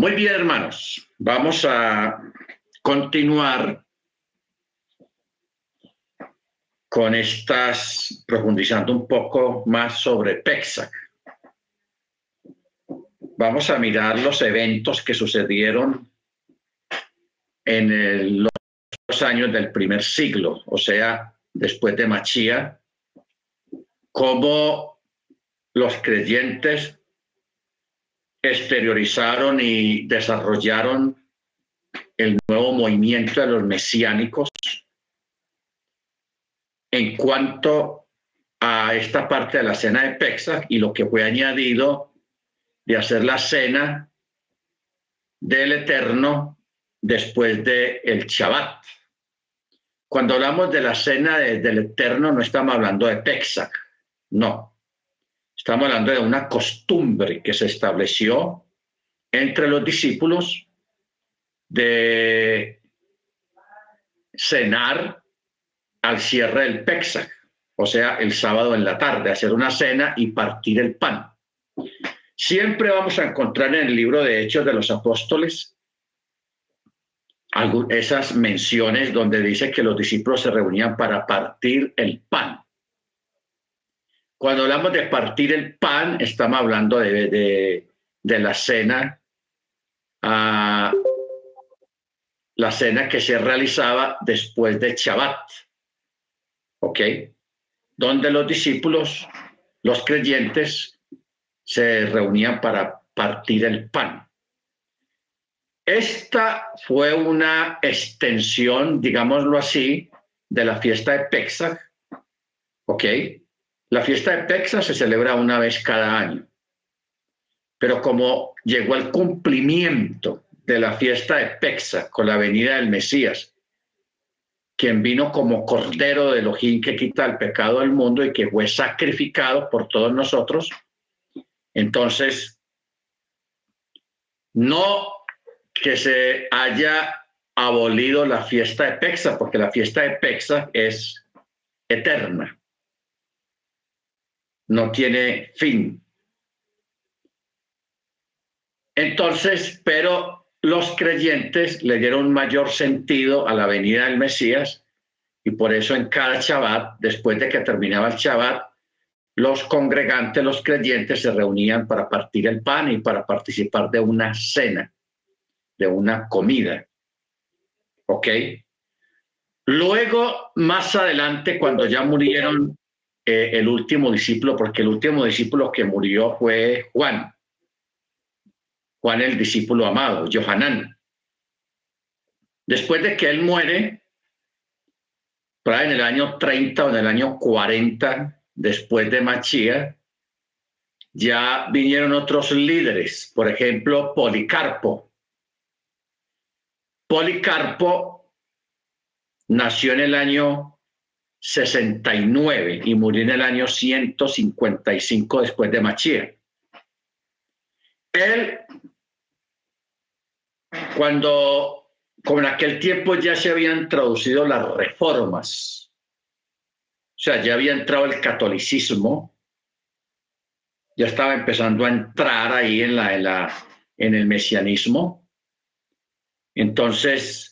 Muy bien, hermanos. Vamos a continuar con estas, profundizando un poco más sobre Pesach. Vamos a mirar los eventos que sucedieron en los años del primer siglo, o sea, después de Machía, cómo los creyentes exteriorizaron y desarrollaron el nuevo movimiento de los mesiánicos en cuanto a esta parte de la cena de Pesach y lo que fue añadido de hacer la cena del Eterno después el Shabbat. Cuando hablamos de la cena del Eterno no estamos hablando de Pesach, no. Estamos hablando de una costumbre que se estableció entre los discípulos de cenar al cierre del Pesach, o sea, el sábado en la tarde, hacer una cena y partir el pan. Siempre vamos a encontrar en el libro de Hechos de los Apóstoles esas menciones donde dice que los discípulos se reunían para partir el pan. Cuando hablamos de partir el pan, estamos hablando de, la cena, ah, la cena que se realizaba después de Shabbat, ¿ok? Donde los discípulos, los creyentes, se reunían para partir el pan. Esta fue una extensión, digámoslo así, de la fiesta de Pesach, ¿ok? La fiesta de Texas se celebra una vez cada año, pero como llegó el cumplimiento de la fiesta de Texas con la venida del Mesías, quien vino como cordero de Elohim que quita el pecado del mundo y que fue sacrificado por todos nosotros, entonces no que se haya abolido la fiesta de Texas, porque la fiesta de Texas es eterna no tiene fin. Entonces, pero los creyentes le dieron mayor sentido a la venida del Mesías y por eso en cada Shabbat, después de que terminaba el Shabbat, los congregantes, los creyentes se reunían para partir el pan y para participar de una cena, de una comida. ¿Ok? Luego, más adelante, cuando ya murieron el último discípulo, porque el último discípulo que murió fue Juan. Juan el discípulo amado, Johanán. Después de que él muere, en el año 30 o en el año 40 después de Machía, ya vinieron otros líderes, por ejemplo, Policarpo. Policarpo nació en el año 69 y murió en el año 155 después de Machía. Él, cuando con aquel tiempo ya se habían traducido las reformas, o sea, ya había entrado el catolicismo, ya estaba empezando a entrar ahí en, en, la, en el mesianismo. Entonces,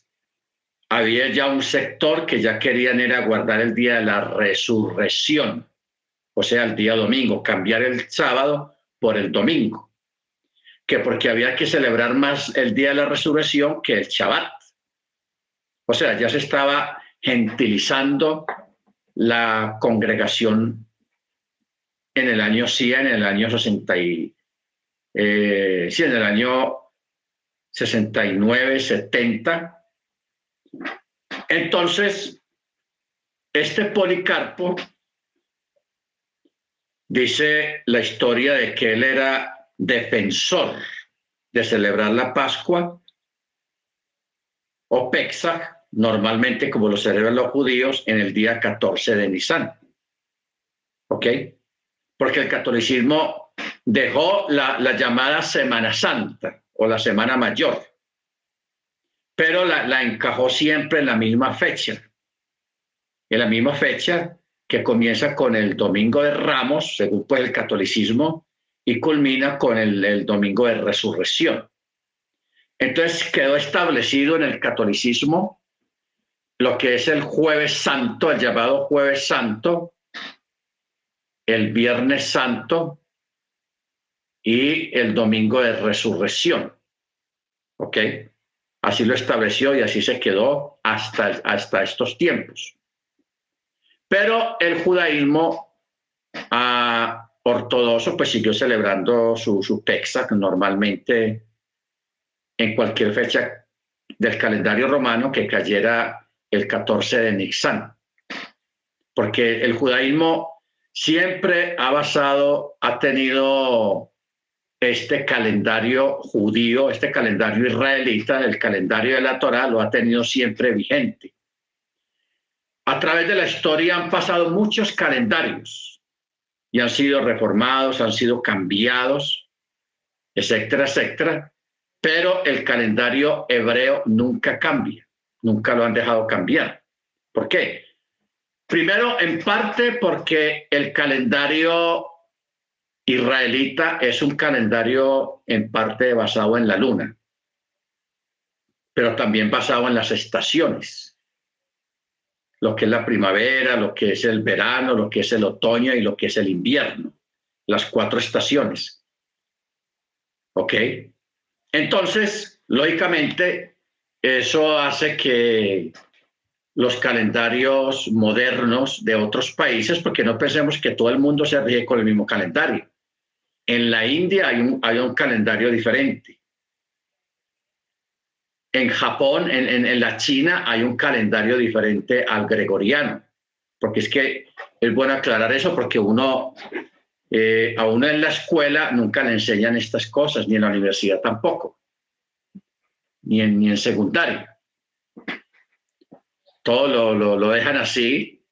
había ya un sector que ya querían era guardar el día de la resurrección, o sea, el día domingo, cambiar el sábado por el domingo, que porque había que celebrar más el día de la resurrección que el Shabbat. O sea, ya se estaba gentilizando la congregación en el año sí, en el año 60 y, eh, en el año 69, 70, entonces, este Policarpo dice la historia de que él era defensor de celebrar la Pascua o Pesach, normalmente como lo celebran los judíos, en el día 14 de Nisan. ¿Ok? Porque el catolicismo dejó la, la llamada Semana Santa o la Semana Mayor pero la, encajó siempre en la misma fecha. En la misma fecha que comienza con el Domingo de Ramos, según pues el catolicismo, y culmina con el, Domingo de Resurrección. Entonces quedó establecido en el catolicismo lo que es el jueves santo, el llamado jueves santo, el viernes santo y el domingo de resurrección. ¿Ok? Así lo estableció y así se quedó hasta, hasta estos tiempos. Pero el judaísmo ah, ortodoxo pues siguió celebrando su, su Pesach normalmente en cualquier fecha del calendario romano que cayera el 14 de Nixán. Porque el judaísmo siempre ha basado, ha tenido este calendario judío, este calendario israelita, el calendario de la Torah, lo ha tenido siempre vigente. A través de la historia han pasado muchos calendarios y han sido reformados, han sido cambiados, etcétera, etcétera, pero el calendario hebreo nunca cambia, nunca lo han dejado cambiar. ¿Por qué? Primero, en parte porque el calendario israelita es un calendario en parte basado en la luna, pero también basado en las estaciones, lo que es la primavera, lo que es el verano, lo que es el otoño y lo que es el invierno, las cuatro estaciones. ¿Ok? Entonces, lógicamente, eso hace que los calendarios modernos de otros países, porque no pensemos que todo el mundo se rige con el mismo calendario. En la India hay un, hay un calendario diferente. En Japón, en, en, la China, hay un calendario diferente al gregoriano. Porque es que es bueno aclarar eso, porque uno, eh, a uno en la escuela nunca le enseñan estas cosas, ni en la universidad tampoco, ni en, ni en secundaria todo lo, dejan así,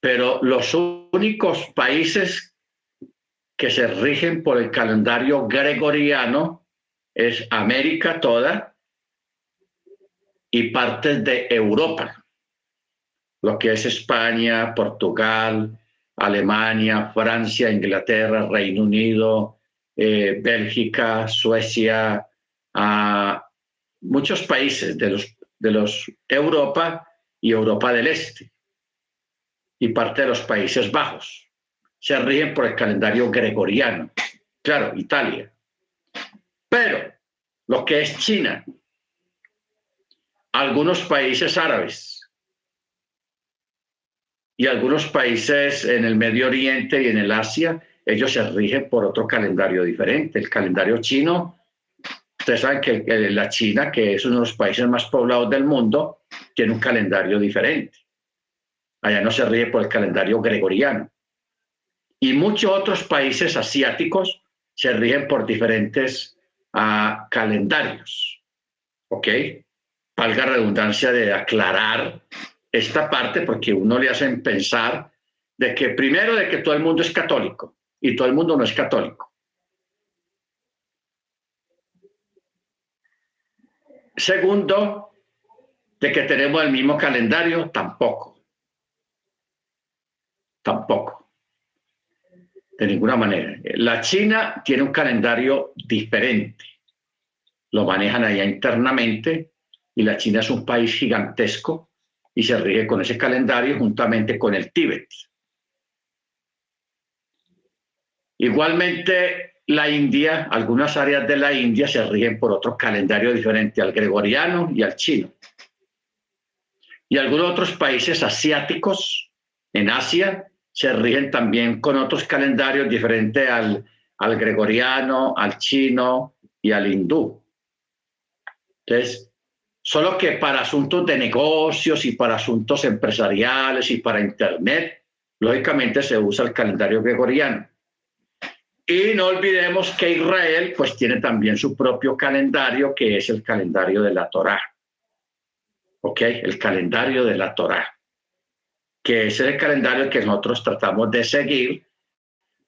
pero los únicos países que se rigen por el calendario gregoriano es América toda y partes de Europa, lo que es España, Portugal, Alemania, Francia, Inglaterra, Reino Unido, eh, Bélgica, Suecia, ah, muchos países de los, de los Europa y Europa del Este y parte de los Países Bajos. Se rigen por el calendario gregoriano. Claro, Italia. Pero lo que es China, algunos países árabes y algunos países en el Medio Oriente y en el Asia, ellos se rigen por otro calendario diferente. El calendario chino Ustedes saben que la China, que es uno de los países más poblados del mundo, tiene un calendario diferente. Allá no se ríe por el calendario gregoriano. Y muchos otros países asiáticos se ríen por diferentes uh, calendarios. ¿Ok? Valga redundancia de aclarar esta parte porque uno le hacen pensar de que primero de que todo el mundo es católico y todo el mundo no es católico. Segundo, de que tenemos el mismo calendario, tampoco. Tampoco. De ninguna manera. La China tiene un calendario diferente. Lo manejan allá internamente y la China es un país gigantesco y se rige con ese calendario juntamente con el Tíbet. Igualmente, la India, algunas áreas de la India se rigen por otro calendario diferente al gregoriano y al chino. Y algunos otros países asiáticos en Asia se rigen también con otros calendarios diferentes al, al gregoriano, al chino y al hindú. Entonces, solo que para asuntos de negocios y para asuntos empresariales y para Internet, lógicamente se usa el calendario gregoriano y no olvidemos que Israel pues tiene también su propio calendario, que es el calendario de la Torá. ¿Ok? El calendario de la Torá. Que es el calendario que nosotros tratamos de seguir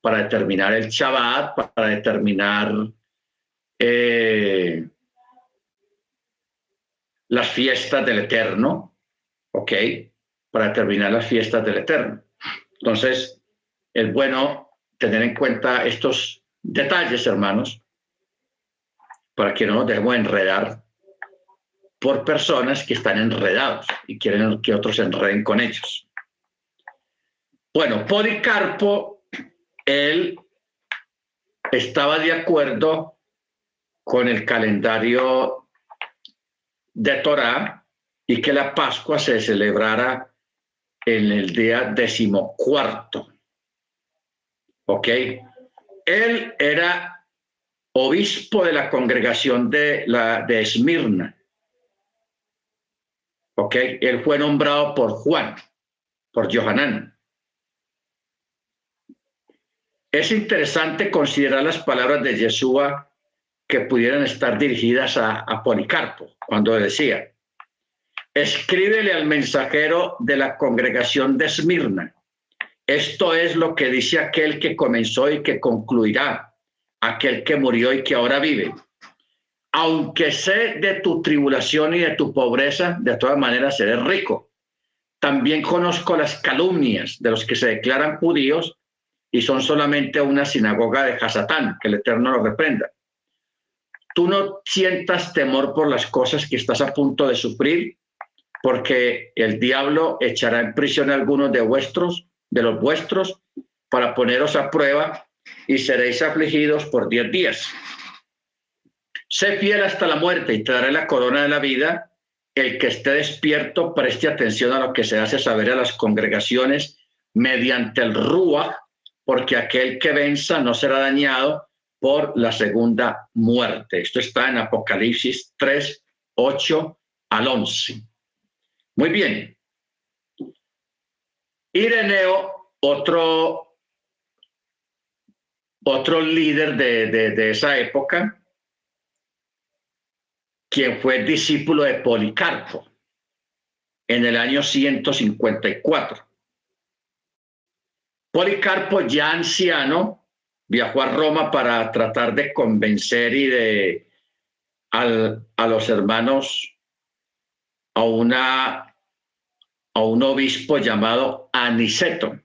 para determinar el Shabbat, para determinar eh, las fiestas del Eterno. ¿Ok? Para determinar las fiestas del Eterno. Entonces, es bueno tener en cuenta estos detalles, hermanos, para que no nos dejemos enredar por personas que están enredados y quieren que otros se enreden con ellos. Bueno, Policarpo, él estaba de acuerdo con el calendario de Torá y que la Pascua se celebrara en el día decimocuarto. ¿Ok? Él era obispo de la congregación de, la, de Esmirna. ¿Ok? Él fue nombrado por Juan, por Johanán. Es interesante considerar las palabras de Yeshua que pudieran estar dirigidas a, a Policarpo, cuando decía, escríbele al mensajero de la congregación de Esmirna esto es lo que dice aquel que comenzó y que concluirá, aquel que murió y que ahora vive. Aunque sé de tu tribulación y de tu pobreza, de todas maneras seré rico. También conozco las calumnias de los que se declaran judíos y son solamente una sinagoga de Hasatán, que el Eterno lo reprenda. Tú no sientas temor por las cosas que estás a punto de sufrir, porque el diablo echará en prisión a algunos de vuestros de los vuestros para poneros a prueba y seréis afligidos por diez días. Sé fiel hasta la muerte y te daré la corona de la vida. El que esté despierto preste atención a lo que se hace saber a las congregaciones mediante el Rúa, porque aquel que venza no será dañado por la segunda muerte. Esto está en Apocalipsis 3, 8 al 11. Muy bien. Ireneo, otro, otro líder de, esa época, quien fue discípulo de Policarpo en el año 154. Policarpo, ya anciano, viajó a Roma para tratar de convencer y de a los hermanos a un obispo llamado Aniceto,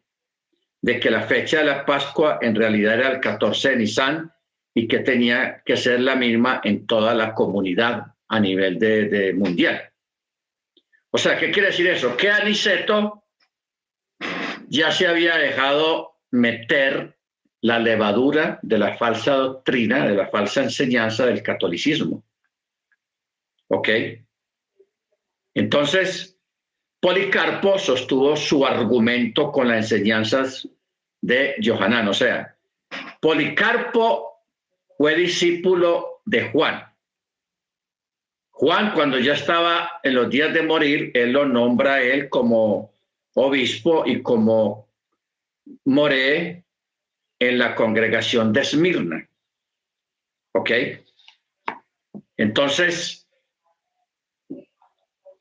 de que la fecha de la Pascua en realidad era el 14 de Nisan y que tenía que ser la misma en toda la comunidad a nivel mundial. O sea, ¿qué quiere decir eso? Que Aniceto ya se había dejado meter la levadura de la falsa doctrina, de la falsa enseñanza del catolicismo. ¿Ok? Entonces, Policarpo sostuvo su argumento con las enseñanzas de Johanán, o sea, Policarpo fue discípulo de Juan. Juan, cuando ya estaba en los días de morir, él lo nombra a él como obispo y como moré en la congregación de Esmirna. ¿Ok? Entonces,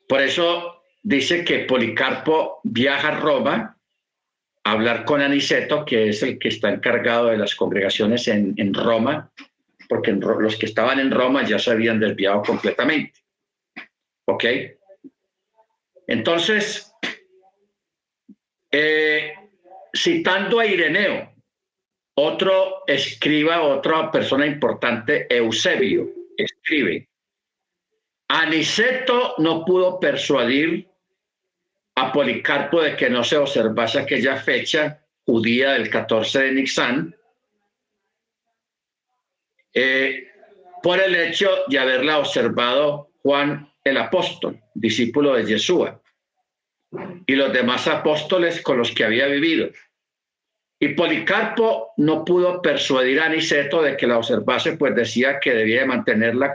por eso dice que Policarpo viaja a Roma a hablar con Aniceto, que es el que está encargado de las congregaciones en, Roma, porque los que estaban en Roma ya se habían desviado completamente. ¿Ok? Entonces, eh, citando a Ireneo, otro escriba, otra persona importante, Eusebio, escribe, Aniceto no pudo persuadir a Policarpo de que no se observase aquella fecha judía del 14 de Nixán, eh, por el hecho de haberla observado Juan el apóstol, discípulo de Yeshua, y los demás apóstoles con los que había vivido. Y Policarpo no pudo persuadir a Aniceto de que la observase, pues decía que debía mantener las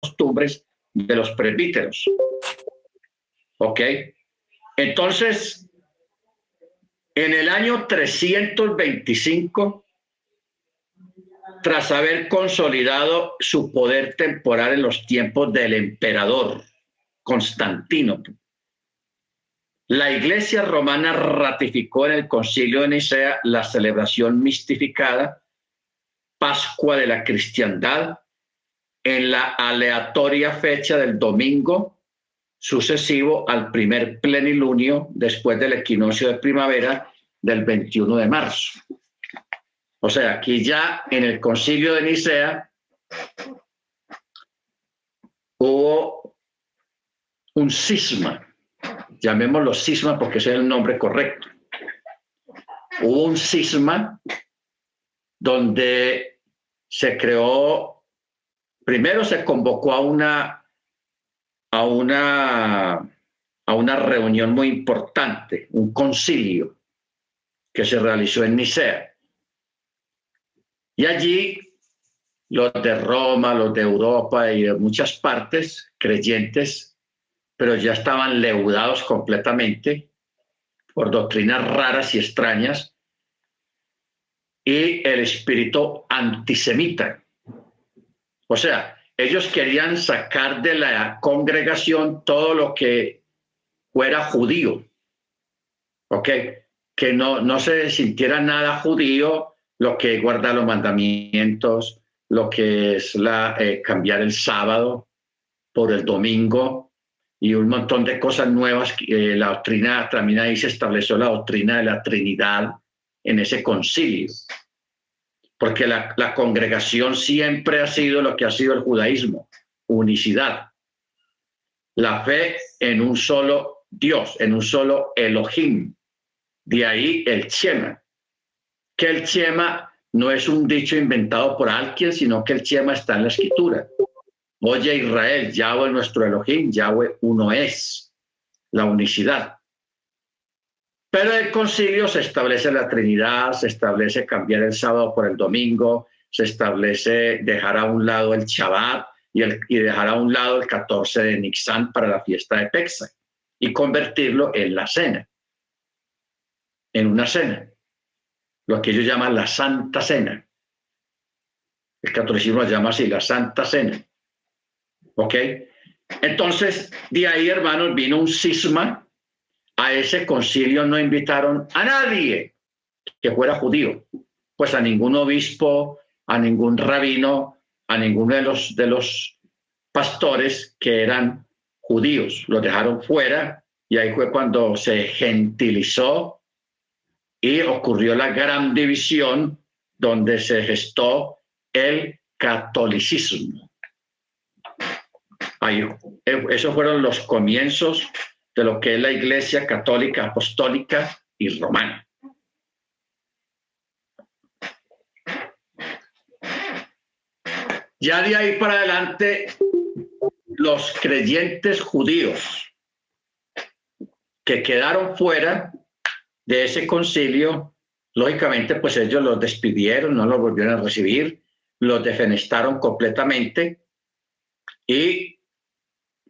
costumbres de los presbíteros. ¿Ok? Entonces, en el año 325, tras haber consolidado su poder temporal en los tiempos del emperador Constantino, la Iglesia romana ratificó en el Concilio de Nicea la celebración mistificada Pascua de la Cristiandad en la aleatoria fecha del domingo sucesivo al primer plenilunio después del equinoccio de primavera del 21 de marzo. O sea, aquí ya en el concilio de Nicea hubo un cisma, llamémoslo cisma porque ese es el nombre correcto. Hubo un cisma donde se creó, primero se convocó a una, a una, a una reunión muy importante, un concilio que se realizó en Nicea. Y allí los de Roma, los de Europa y de muchas partes, creyentes, pero ya estaban leudados completamente por doctrinas raras y extrañas, y el espíritu antisemita. O sea, ellos querían sacar de la congregación todo lo que fuera judío, ¿ok? Que no, no se sintiera nada judío, lo que guarda los mandamientos, lo que es la, eh, cambiar el sábado por el domingo y un montón de cosas nuevas. Eh, la doctrina, también ahí se estableció la doctrina de la Trinidad en ese concilio. Porque la, la congregación siempre ha sido lo que ha sido el judaísmo, unicidad. La fe en un solo Dios, en un solo Elohim. De ahí el Chema. Que el Chema no es un dicho inventado por alguien, sino que el Chema está en la escritura. Oye Israel, Yahweh nuestro Elohim, Yahweh uno es, la unicidad. Pero el concilio se establece la Trinidad, se establece cambiar el sábado por el domingo, se establece dejar a un lado el Shabbat y, el, y dejar a un lado el 14 de Nixán para la fiesta de Pexa y convertirlo en la cena, en una cena lo que ellos llaman la Santa Cena. El catolicismo la llama así, la Santa Cena. ¿Ok? Entonces, de ahí, hermanos, vino un cisma. A ese concilio no invitaron a nadie que fuera judío, pues a ningún obispo, a ningún rabino, a ninguno de los, de los pastores que eran judíos. Los dejaron fuera y ahí fue cuando se gentilizó y ocurrió la gran división donde se gestó el catolicismo. Ahí, eh, esos fueron los comienzos de lo que es la Iglesia Católica Apostólica y Romana. Ya de ahí para adelante, los creyentes judíos que quedaron fuera de ese concilio, lógicamente, pues ellos los despidieron, no los volvieron a recibir, los defenestaron completamente y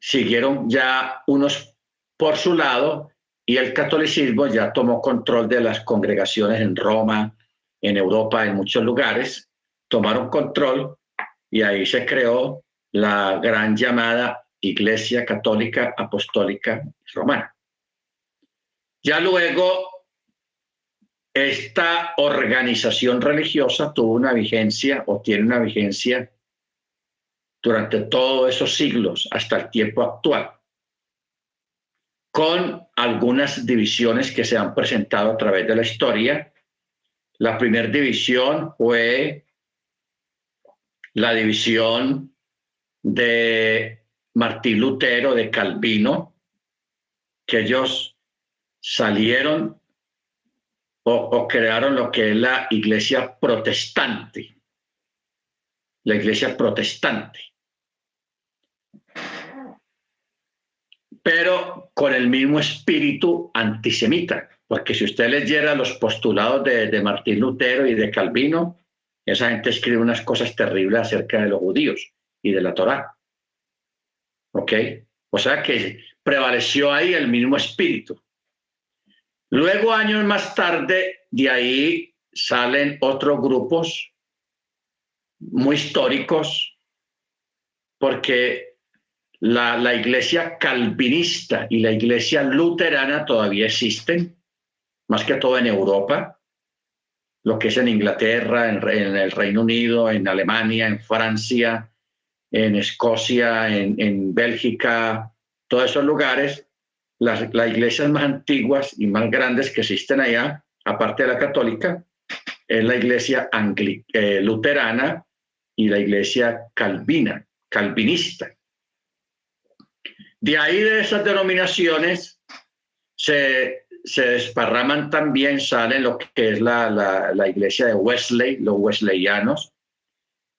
siguieron ya unos por su lado y el catolicismo ya tomó control de las congregaciones en Roma, en Europa, en muchos lugares, tomaron control y ahí se creó la gran llamada Iglesia Católica Apostólica Romana. Ya luego esta organización religiosa tuvo una vigencia o tiene una vigencia durante todos esos siglos hasta el tiempo actual, con algunas divisiones que se han presentado a través de la historia. La primera división fue la división de Martín Lutero, de Calvino, que ellos salieron o, crearon lo que es la iglesia protestante. La iglesia protestante. Pero con el mismo espíritu antisemita, porque si usted leyera los postulados de, de Martín Lutero y de Calvino, esa gente escribe unas cosas terribles acerca de los judíos y de la Torá. ¿Ok? O sea que prevaleció ahí el mismo espíritu. Luego, años más tarde, de ahí salen otros grupos muy históricos, porque la, la, iglesia calvinista y la iglesia luterana todavía existen, más que todo en Europa, lo que es en Inglaterra, en, el Reino Unido, en Alemania, en Francia, en Escocia, en, en Bélgica, todos esos lugares las, iglesias más antiguas y más grandes que existen allá, aparte de la católica, es la iglesia eh, luterana y la iglesia calvina, calvinista. De ahí de esas denominaciones se, se desparraman también, salen lo que es la, la, iglesia de Wesley, los wesleyanos,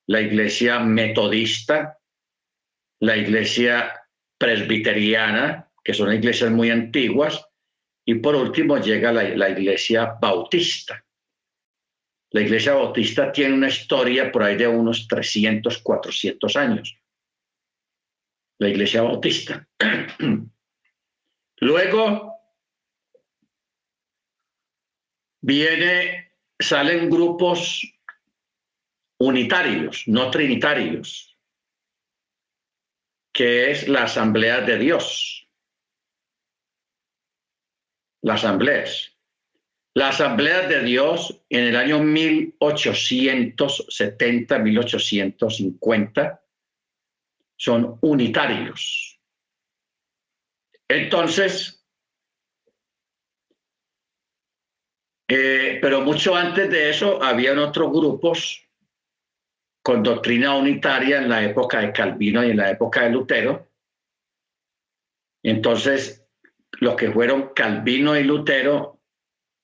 la iglesia metodista, la iglesia presbiteriana, que son iglesias muy antiguas, y por último llega la, la, iglesia bautista. La iglesia bautista tiene una historia por ahí de unos 300, 400 años. La iglesia bautista. Luego viene, salen grupos unitarios, no trinitarios, que es la Asamblea de Dios. La Asamblea. La Asamblea de Dios en el año 1870, 1850 son unitarios. Entonces, eh, pero mucho antes de eso habían otros grupos con doctrina unitaria en la época de Calvino y en la época de Lutero. Entonces, los que fueron Calvino y Lutero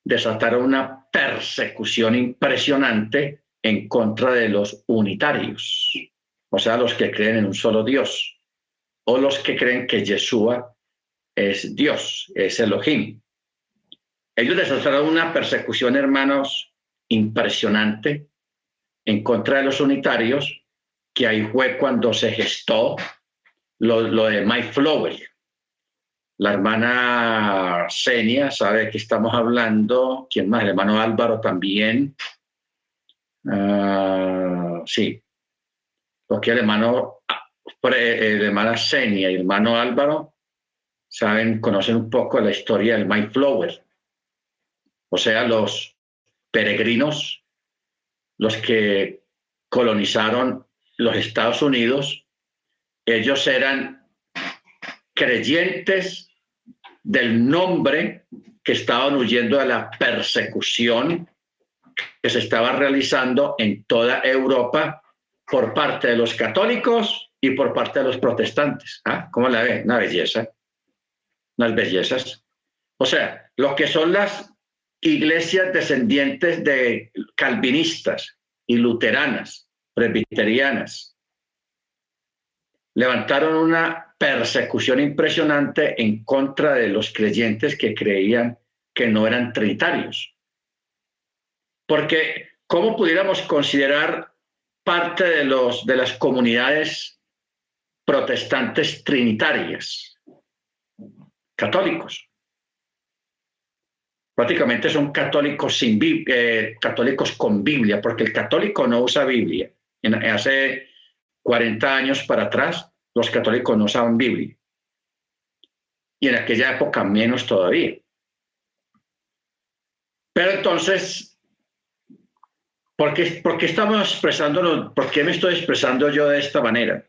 desataron una persecución impresionante en contra de los unitarios, o sea, los que creen en un solo Dios, o los que creen que Yeshua es Dios, es Elohim. Ellos desataron una persecución, hermanos, impresionante en contra de los unitarios, que ahí fue cuando se gestó lo, de Mike Flower. La hermana Senia sabe que estamos hablando, ¿quién más? El hermano Álvaro también. Uh, sí, porque el hermano, el hermana Senia y el hermano Álvaro saben, conocen un poco la historia del Mike Flower. O sea, los peregrinos los que colonizaron los Estados Unidos, ellos eran creyentes del nombre que estaban huyendo de la persecución que se estaba realizando en toda Europa por parte de los católicos y por parte de los protestantes. ¿Ah? ¿Cómo la ve? Una belleza. Unas bellezas. O sea, lo que son las iglesias descendientes de calvinistas y luteranas, presbiterianas, levantaron una persecución impresionante en contra de los creyentes que creían que no eran trinitarios. Porque, ¿cómo pudiéramos considerar parte de, los, de las comunidades protestantes trinitarias, católicos? prácticamente son católicos, sin, eh, católicos con Biblia, porque el católico no usa Biblia. Hace 40 años para atrás, los católicos no usaban Biblia. Y en aquella época menos todavía. Pero entonces, ¿por qué, estamos? ¿Por qué me estoy expresando yo de esta manera?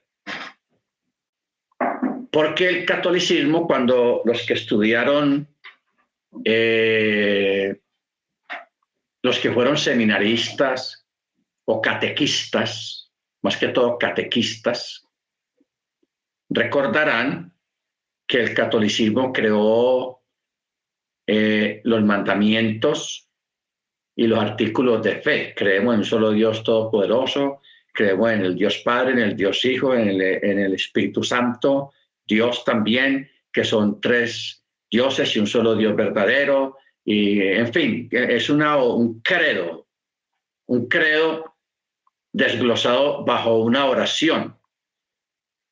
Porque el catolicismo, cuando los que estudiaron eh, los que fueron seminaristas o catequistas, más que todo catequistas, recordarán que el catolicismo creó eh, los mandamientos y los artículos de fe. Creemos en un solo Dios todopoderoso, creemos en el Dios Padre, en el Dios Hijo, en el, en el Espíritu Santo, Dios también, que son tres dioses y un solo Dios verdadero. Y, en fin, es una, un credo, un credo desglosado bajo una oración.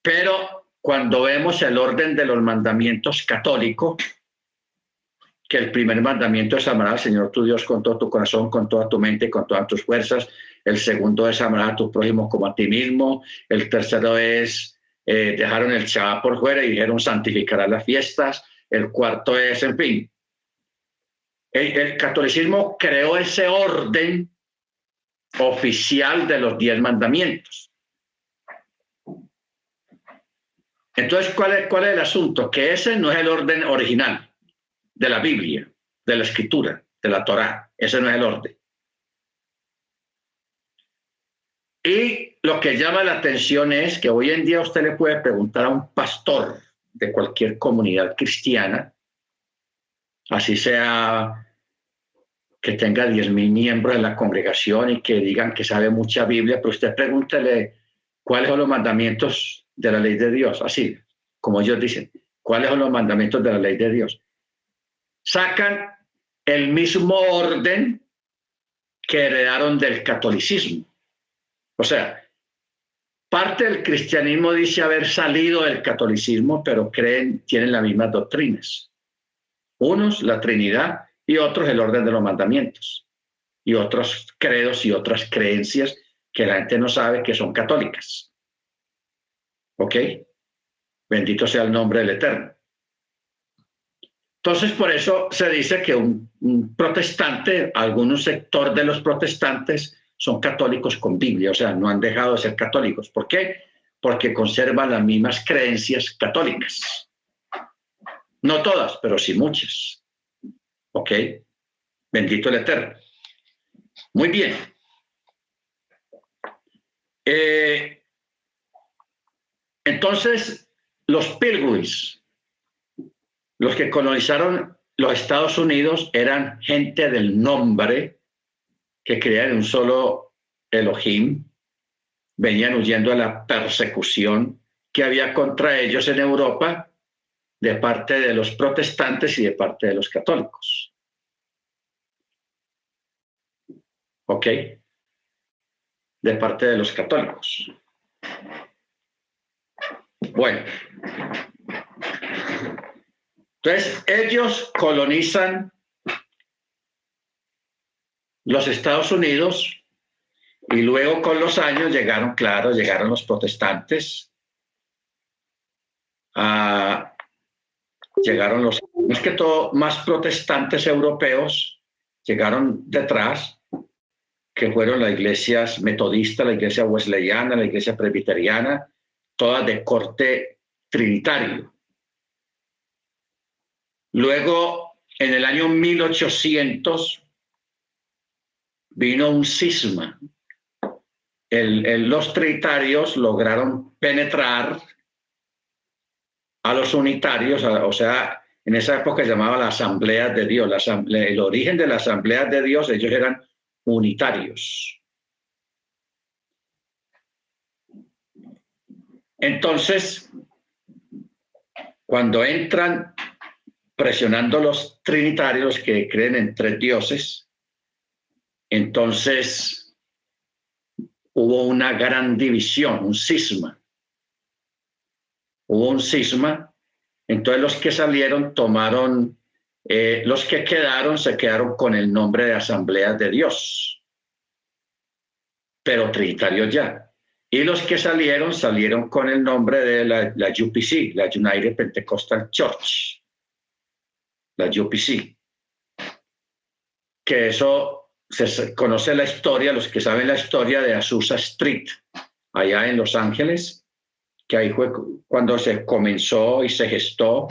Pero cuando vemos el orden de los mandamientos católicos, que el primer mandamiento es amar al Señor tu Dios con todo tu corazón, con toda tu mente con todas tus fuerzas. El segundo es amar a tu prójimo como a ti mismo. El tercero es eh, dejaron el Shabbat por fuera y dijeron santificará las fiestas el cuarto es, en fin, el, catolicismo creó ese orden oficial de los diez mandamientos. Entonces, ¿cuál es, ¿cuál es el asunto? Que ese no es el orden original de la Biblia, de la escritura, de la Torá. Ese no es el orden. Y lo que llama la atención es que hoy en día usted le puede preguntar a un pastor de cualquier comunidad cristiana, así sea que tenga 10.000 miembros en la congregación y que digan que sabe mucha Biblia, pero usted pregúntele cuáles son los mandamientos de la ley de Dios, así como ellos dicen, cuáles son los mandamientos de la ley de Dios. Sacan el mismo orden que heredaron del catolicismo. O sea, parte del cristianismo dice haber salido del catolicismo, pero creen, tienen las mismas doctrinas. Unos, la Trinidad, y otros, el orden de los mandamientos, y otros credos y otras creencias que la gente no sabe que son católicas. ¿Ok? Bendito sea el nombre del Eterno. Entonces, por eso se dice que un, protestante, algún sector de los protestantes son católicos con Biblia, o sea, no han dejado de ser católicos. ¿Por qué? Porque conservan las mismas creencias católicas. No todas, pero sí muchas. ¿Ok? Bendito el Eterno. Muy bien. Eh, entonces, los pilgrims, los que colonizaron los Estados Unidos eran gente del nombre que creían en un solo Elohim, venían huyendo a la persecución que había contra ellos en Europa de parte de los protestantes y de parte de los católicos. ¿Ok? De parte de los católicos. Bueno, entonces, ellos colonizan los Estados Unidos y luego con los años llegaron, claro, llegaron los protestantes, llegaron los, más que todo, más protestantes europeos, llegaron detrás, que fueron las iglesias metodistas, la iglesia wesleyana, la iglesia presbiteriana, todas de corte trinitario. Luego, en el año 1800, vino un cisma. los trinitarios lograron penetrar a los unitarios, o sea, en esa época se llamaba la Asamblea de Dios. La el origen de la Asamblea de Dios, ellos eran unitarios. Entonces, cuando entran presionando los trinitarios que creen en tres dioses. Entonces hubo una gran división, un cisma. Hubo un cisma. Entonces los que salieron tomaron, eh, los que quedaron se quedaron con el nombre de Asamblea de Dios, pero trinitarios ya. Y los que salieron salieron con el nombre de la, la UPC, la United Pentecostal Church la UPC. Que eso se conoce la historia, los que saben la historia de Azusa Street, allá en Los Ángeles, que ahí fue cuando se comenzó y se gestó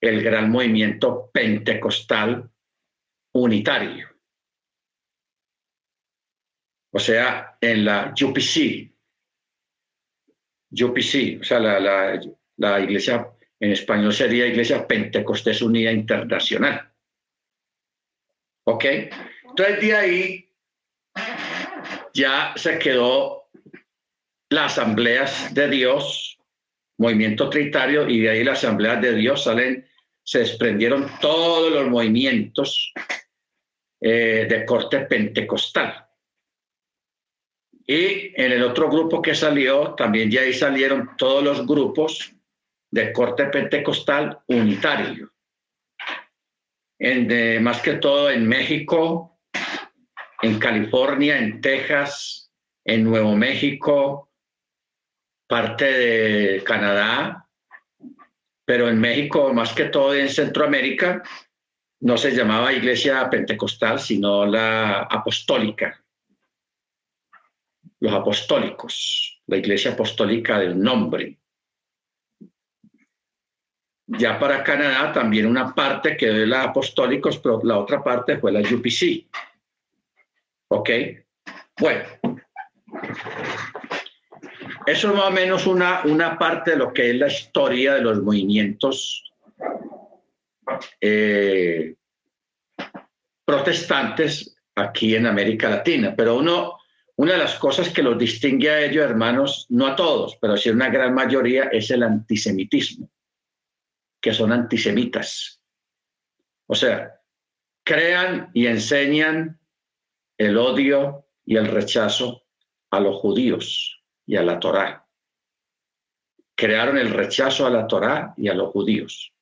el gran movimiento pentecostal unitario. O sea, en la UPC, UPC, o sea, la, la, la iglesia en español sería Iglesia Pentecostés Unida Internacional. ¿Ok? Entonces de ahí ya se quedó las asambleas de Dios, movimiento tritario, y de ahí las asambleas de Dios salen, se desprendieron todos los movimientos eh, de corte pentecostal. Y en el otro grupo que salió, también de ahí salieron todos los grupos de corte pentecostal unitario. Más que todo en México, en California, en Texas, en Nuevo México, parte de Canadá, pero en México, más que todo en Centroamérica, no se llamaba iglesia pentecostal, sino la apostólica, los apostólicos, la iglesia apostólica del nombre. Ya para Canadá también una parte quedó de la Apostólicos, pero la otra parte fue la UPC. ¿Ok? Bueno. Eso es más o menos una, una parte de lo que es la historia de los movimientos eh, protestantes aquí en América Latina. Pero uno, una de las cosas que los distingue a ellos, hermanos, no a todos, pero sí a una gran mayoría, es el antisemitismo, que son antisemitas. O sea, crean y enseñan el odio y el rechazo a los judíos y a la Torá. Crearon el rechazo a la Torá y a los judíos,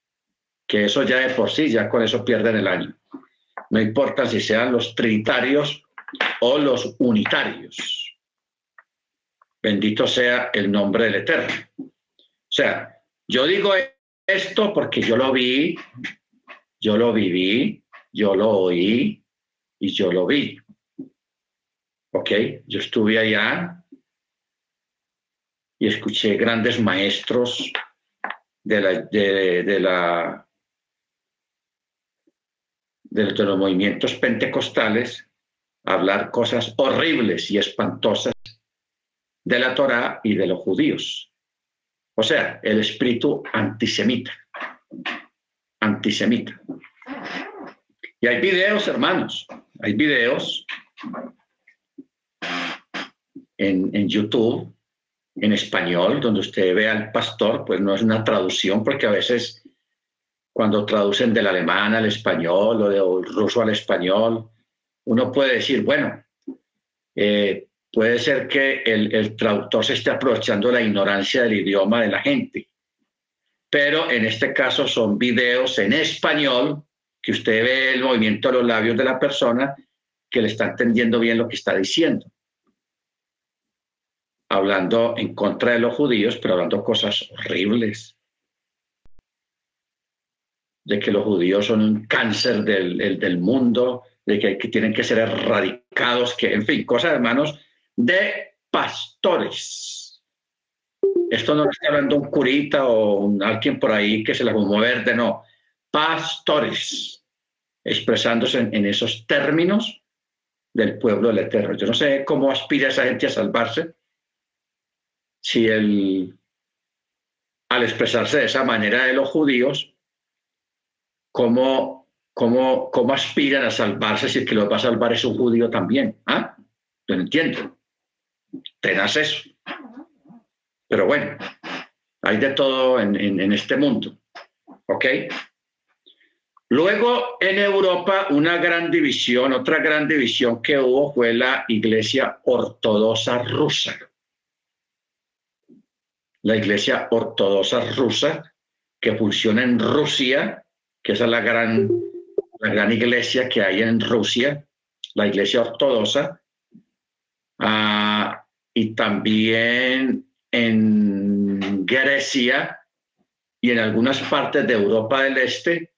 que eso ya de por sí, ya con eso pierden el año. No importa si sean los trinitarios o los unitarios. Bendito sea el nombre del Eterno. O sea, yo digo esto porque yo lo vi, yo lo viví, yo lo oí y yo lo vi. ¿Ok? Yo estuve allá y escuché grandes maestros de la, de, la de, los movimientos pentecostales hablar cosas horribles y espantosas de la Torá y de los judíos. O sea, el espíritu antisemita. Antisemita. Y hay videos, hermanos, hay videos en, en YouTube, en español, donde usted ve al pastor, pues no es una traducción, porque a veces cuando traducen del alemán al español o del ruso al español, uno puede decir, bueno, eh, puede ser que el, el, traductor se esté aprovechando la ignorancia del idioma de la gente, pero en este caso son videos en español que usted ve el movimiento de los labios de la persona que le está entendiendo bien lo que está diciendo. Hablando en contra de los judíos, pero hablando cosas horribles. De que los judíos son un cáncer del, mundo, de que, que, tienen que ser erradicados, que, en fin, cosas, hermanos, de pastores. Esto no lo está hablando un curita o alguien por ahí que se la fumó verde, no pastores, expresándose en, esos términos del pueblo del Eterno. Yo no sé cómo aspira esa gente a salvarse, si el, al expresarse de esa manera de los judíos, cómo, cómo, cómo aspiran a salvarse si el que los va a salvar es un judío también. ¿Ah? Yo no entiendo. Tenaz eso. Pero bueno, hay de todo en, este mundo. ¿Ok? Luego en Europa una gran división, otra gran división que hubo fue la Iglesia Ortodoxa rusa. La Iglesia Ortodoxa rusa que funciona en Rusia, que es la gran, la gran iglesia que hay en Rusia, la Iglesia Ortodoxa, ah, y también en Grecia y en algunas partes de Europa del Este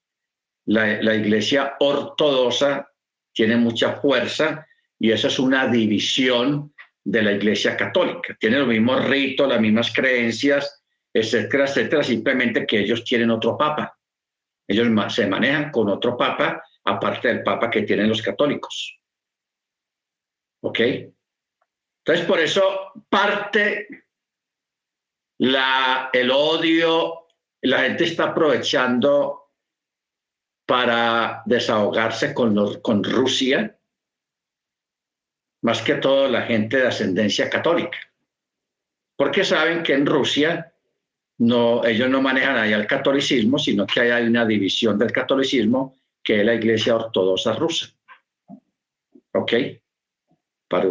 la, iglesia ortodoxa tiene mucha fuerza y esa es una división de la iglesia católica. Tiene los mismos ritos, las mismas creencias, etcétera, etcétera, simplemente que ellos tienen otro papa. Ellos se manejan con otro papa, aparte del papa que tienen los católicos. ¿Ok? Entonces, por eso parte el odio, la gente está aprovechando para desahogarse con, Rusia, más que todo la gente de ascendencia católica, porque saben que en Rusia no, ellos no manejan ahí el catolicismo, sino que hay una división del catolicismo que es la Iglesia Ortodoxa rusa. ¿Ok? Para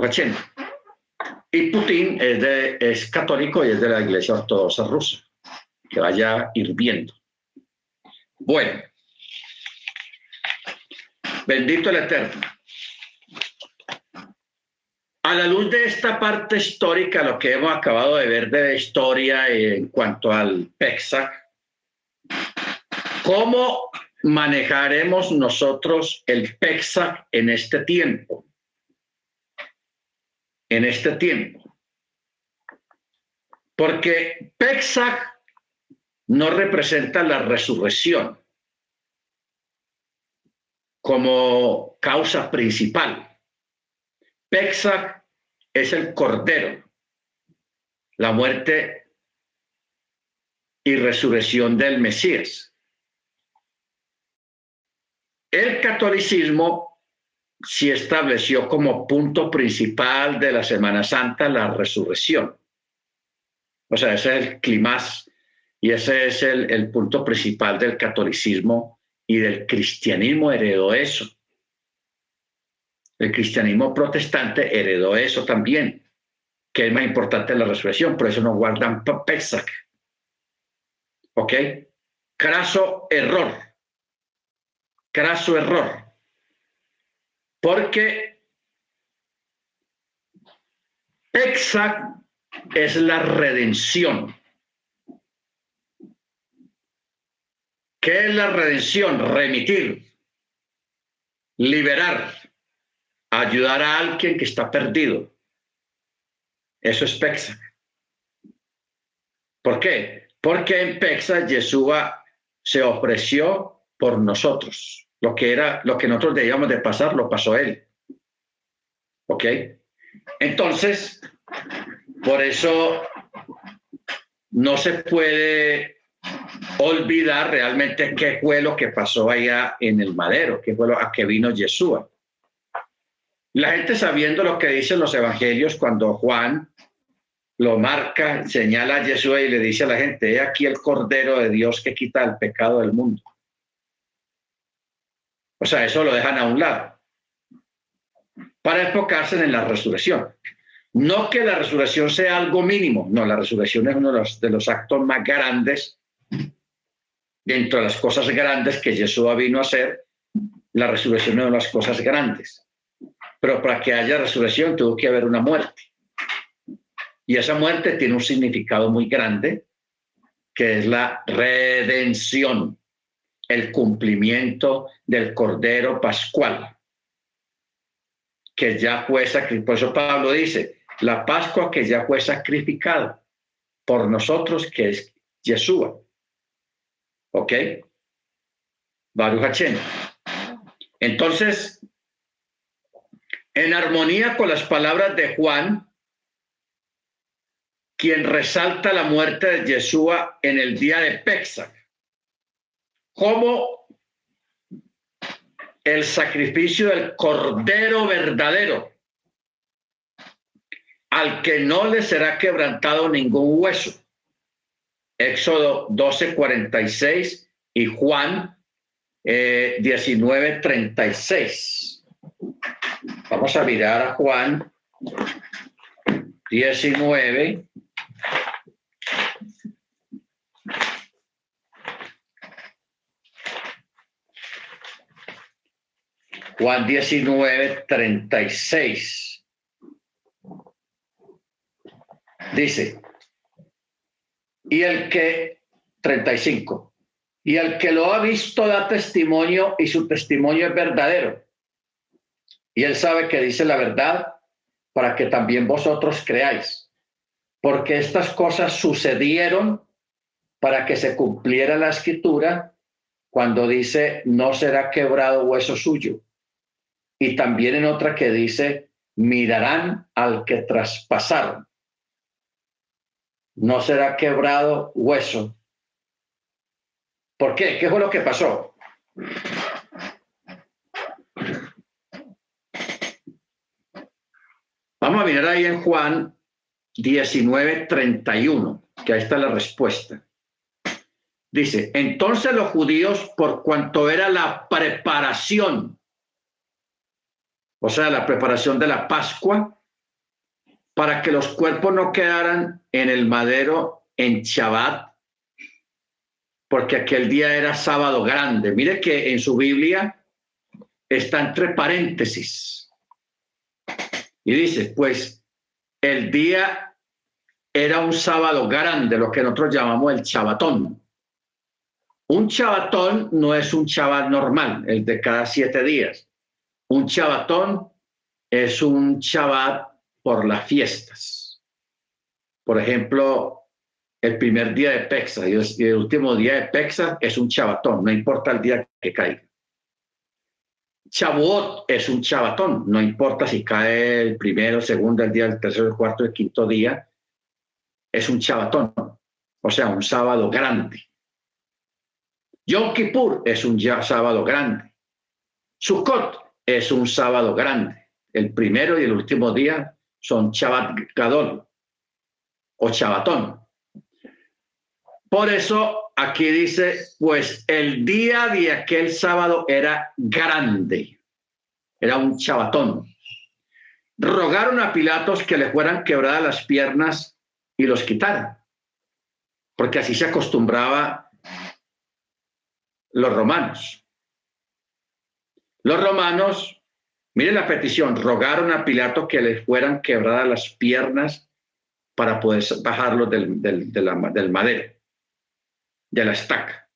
Y Putin es, de, es católico y es de la Iglesia Ortodoxa rusa, que vaya hirviendo. Bueno, Bendito el Eterno. A la luz de esta parte histórica, lo que hemos acabado de ver de la historia en cuanto al PEXAC, ¿cómo manejaremos nosotros el PEXAC en este tiempo? En este tiempo. Porque PEXAC no representa la resurrección como causa principal. Pexac es el cordero, la muerte y resurrección del Mesías. El catolicismo sí estableció como punto principal de la Semana Santa la resurrección. O sea, ese es el climás y ese es el, punto principal del catolicismo y del cristianismo heredó eso. El cristianismo protestante heredó eso también, que es más importante la resurrección, por eso no guardan Pesach. ¿Ok? Craso error. Craso error. Porque Pesach es la redención. ¿Qué es la redención? Remitir, liberar, ayudar a alguien que está perdido. Eso es Pesach. ¿Por qué? Porque en Pesach Yeshua se ofreció por nosotros. Lo que era, lo que nosotros debíamos de pasar, lo pasó él. ¿Ok? Entonces, por eso no se puede olvidar realmente qué fue lo que pasó allá en el madero, qué fue lo a que vino Yeshua. La gente sabiendo lo que dicen los evangelios cuando Juan lo marca, señala a Yeshua y le dice a la gente, he aquí el Cordero de Dios que quita el pecado del mundo. O sea, eso lo dejan a un lado para enfocarse en la resurrección. No que la resurrección sea algo mínimo, no, la resurrección es uno de los, de los actos más grandes dentro de las cosas grandes que Jesús vino a hacer, la resurrección es una de las cosas grandes. Pero para que haya resurrección tuvo que haber una muerte. Y esa muerte tiene un significado muy grande, que es la redención, el cumplimiento del Cordero Pascual, que ya fue sacrificado. Por eso Pablo dice, la Pascua que ya fue sacrificada por nosotros, que es Yeshua. ¿Ok? Baruch Entonces, en armonía con las palabras de Juan, quien resalta la muerte de Yeshua en el día de Pesach, como el sacrificio del cordero verdadero, al que no le será quebrantado ningún hueso. Éxodo 12, 46 y Juan eh, 19, 36. Vamos a mirar a Juan 19. Juan 19, 36. Dice, y el que, 35, y el que lo ha visto da testimonio y su testimonio es verdadero. Y él sabe que dice la verdad para que también vosotros creáis. Porque estas cosas sucedieron para que se cumpliera la escritura cuando dice, no será quebrado hueso suyo. Y también en otra que dice, mirarán al que traspasaron no será quebrado hueso. ¿Por qué? ¿Qué fue lo que pasó? Vamos a mirar ahí en Juan 19, 31, que ahí está la respuesta. Dice, entonces los judíos, por cuanto era la preparación, o sea, la preparación de la Pascua, para que los cuerpos no quedaran en el madero en Shabbat, porque aquel día era sábado grande. Mire que en su Biblia está entre paréntesis. Y dice, pues el día era un sábado grande, lo que nosotros llamamos el chabatón. Un chabatón no es un chabat normal, el de cada siete días. Un chabatón es un chabat por las fiestas. Por ejemplo, el primer día de Pexa y el último día de Pexa es un chabatón, no importa el día que caiga. Chabuot es un chabatón, no importa si cae el primero, segundo, el día, el tercero, el cuarto, el quinto día. es un chabatón, o sea, un sábado grande. Yom Kippur es un sábado grande. Sukkot es un sábado grande. El primero y el último día son Shabbat Gadol o Chabatón. Por eso aquí dice, pues el día de aquel sábado era grande, era un chabatón. Rogaron a Pilatos que le fueran quebradas las piernas y los quitara, porque así se acostumbraba los romanos. Los romanos, miren la petición, rogaron a Pilato que les fueran quebradas las piernas para poder bajarlos del, del, madero, de la estaca.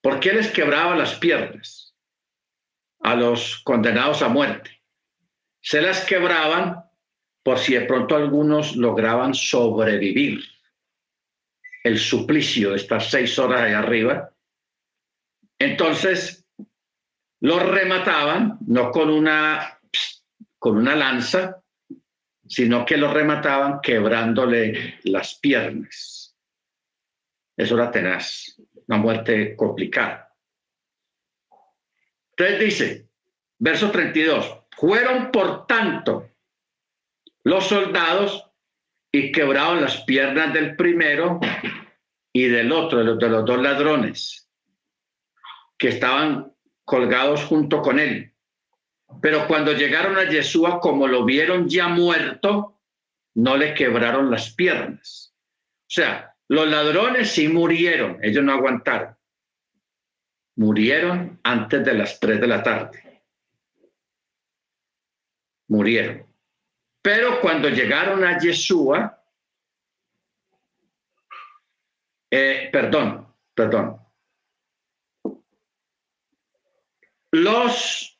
¿Por qué les quebraba las piernas a los condenados a muerte? Se las quebraban por si de pronto algunos lograban sobrevivir el suplicio de estas seis horas ahí arriba. Entonces, los remataban, no con una, con una lanza, sino que los remataban quebrándole las piernas. Eso era tenaz, una muerte complicada. Entonces dice, verso 32, fueron por tanto los soldados y quebraron las piernas del primero y del otro, de los, de los dos ladrones que estaban colgados junto con él. Pero cuando llegaron a Yeshua, como lo vieron ya muerto, no le quebraron las piernas. O sea, los ladrones sí murieron, ellos no aguantaron. Murieron antes de las tres de la tarde. Murieron. Pero cuando llegaron a Yeshua, eh, perdón, perdón, los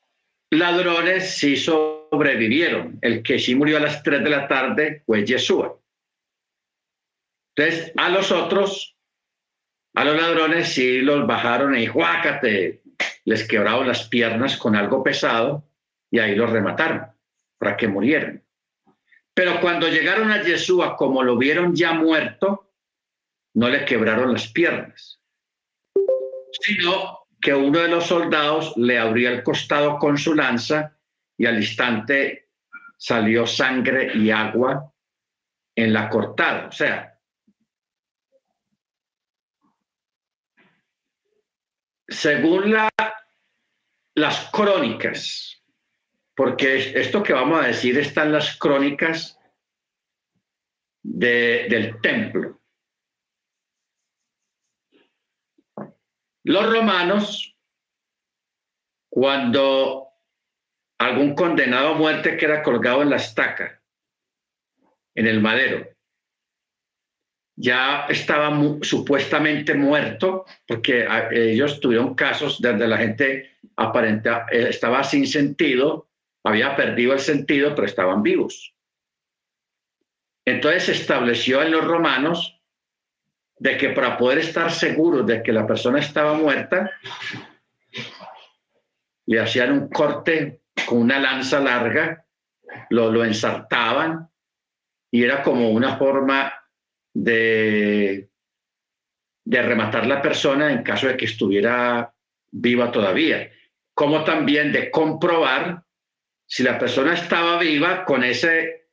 ladrones sí sobrevivieron. El que sí murió a las 3 de la tarde fue Yeshua. Entonces, a los otros, a los ladrones sí los bajaron y juácate, les quebraron las piernas con algo pesado y ahí los remataron para que murieran. Pero cuando llegaron a Yeshua, como lo vieron ya muerto, no le quebraron las piernas, sino que uno de los soldados le abrió el costado con su lanza y al instante salió sangre y agua en la cortada. O sea, según la, las crónicas, porque esto que vamos a decir está en las crónicas del templo. Los romanos, cuando algún condenado a muerte que era colgado en la estaca, en el madero, ya estaba supuestamente muerto, porque ellos tuvieron casos donde la gente aparenta, eh, estaba sin sentido había perdido el sentido, pero estaban vivos. Entonces se estableció en los romanos de que para poder estar seguros de que la persona estaba muerta, le hacían un corte con una lanza larga, lo, lo ensartaban y era como una forma de, de rematar la persona en caso de que estuviera viva todavía, como también de comprobar si la persona estaba viva con ese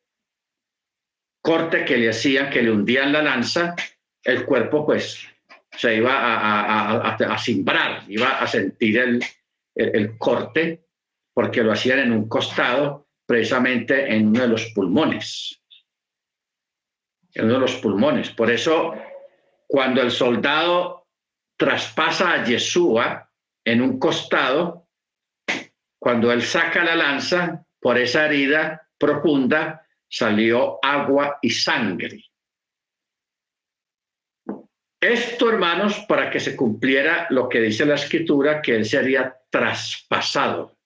corte que le hacían, que le hundían la lanza, el cuerpo pues se iba a, a, simbrar, iba a sentir el, el, corte, porque lo hacían en un costado, precisamente en uno de los pulmones. En uno de los pulmones. Por eso, cuando el soldado traspasa a Yeshua en un costado, cuando él saca la lanza, por esa herida profunda salió agua y sangre. Esto, hermanos, para que se cumpliera lo que dice la escritura, que él sería traspasado.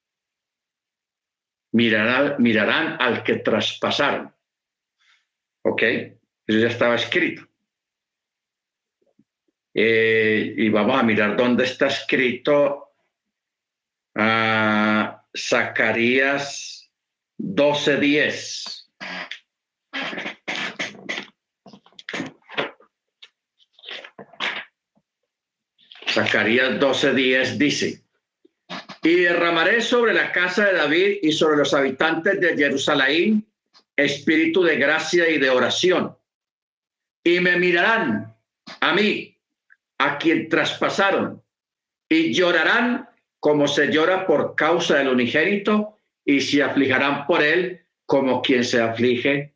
Mirarán, al que traspasaron. ¿Ok? Eso ya estaba escrito. Eh, y vamos a mirar dónde está escrito a Zacarías 12:10. Zacarías 12:10 dice, y derramaré sobre la casa de David y sobre los habitantes de Jerusalén espíritu de gracia y de oración. Y me mirarán a mí, a quien traspasaron, y llorarán como se llora por causa del unigénito, y se aflijarán por él como quien se aflige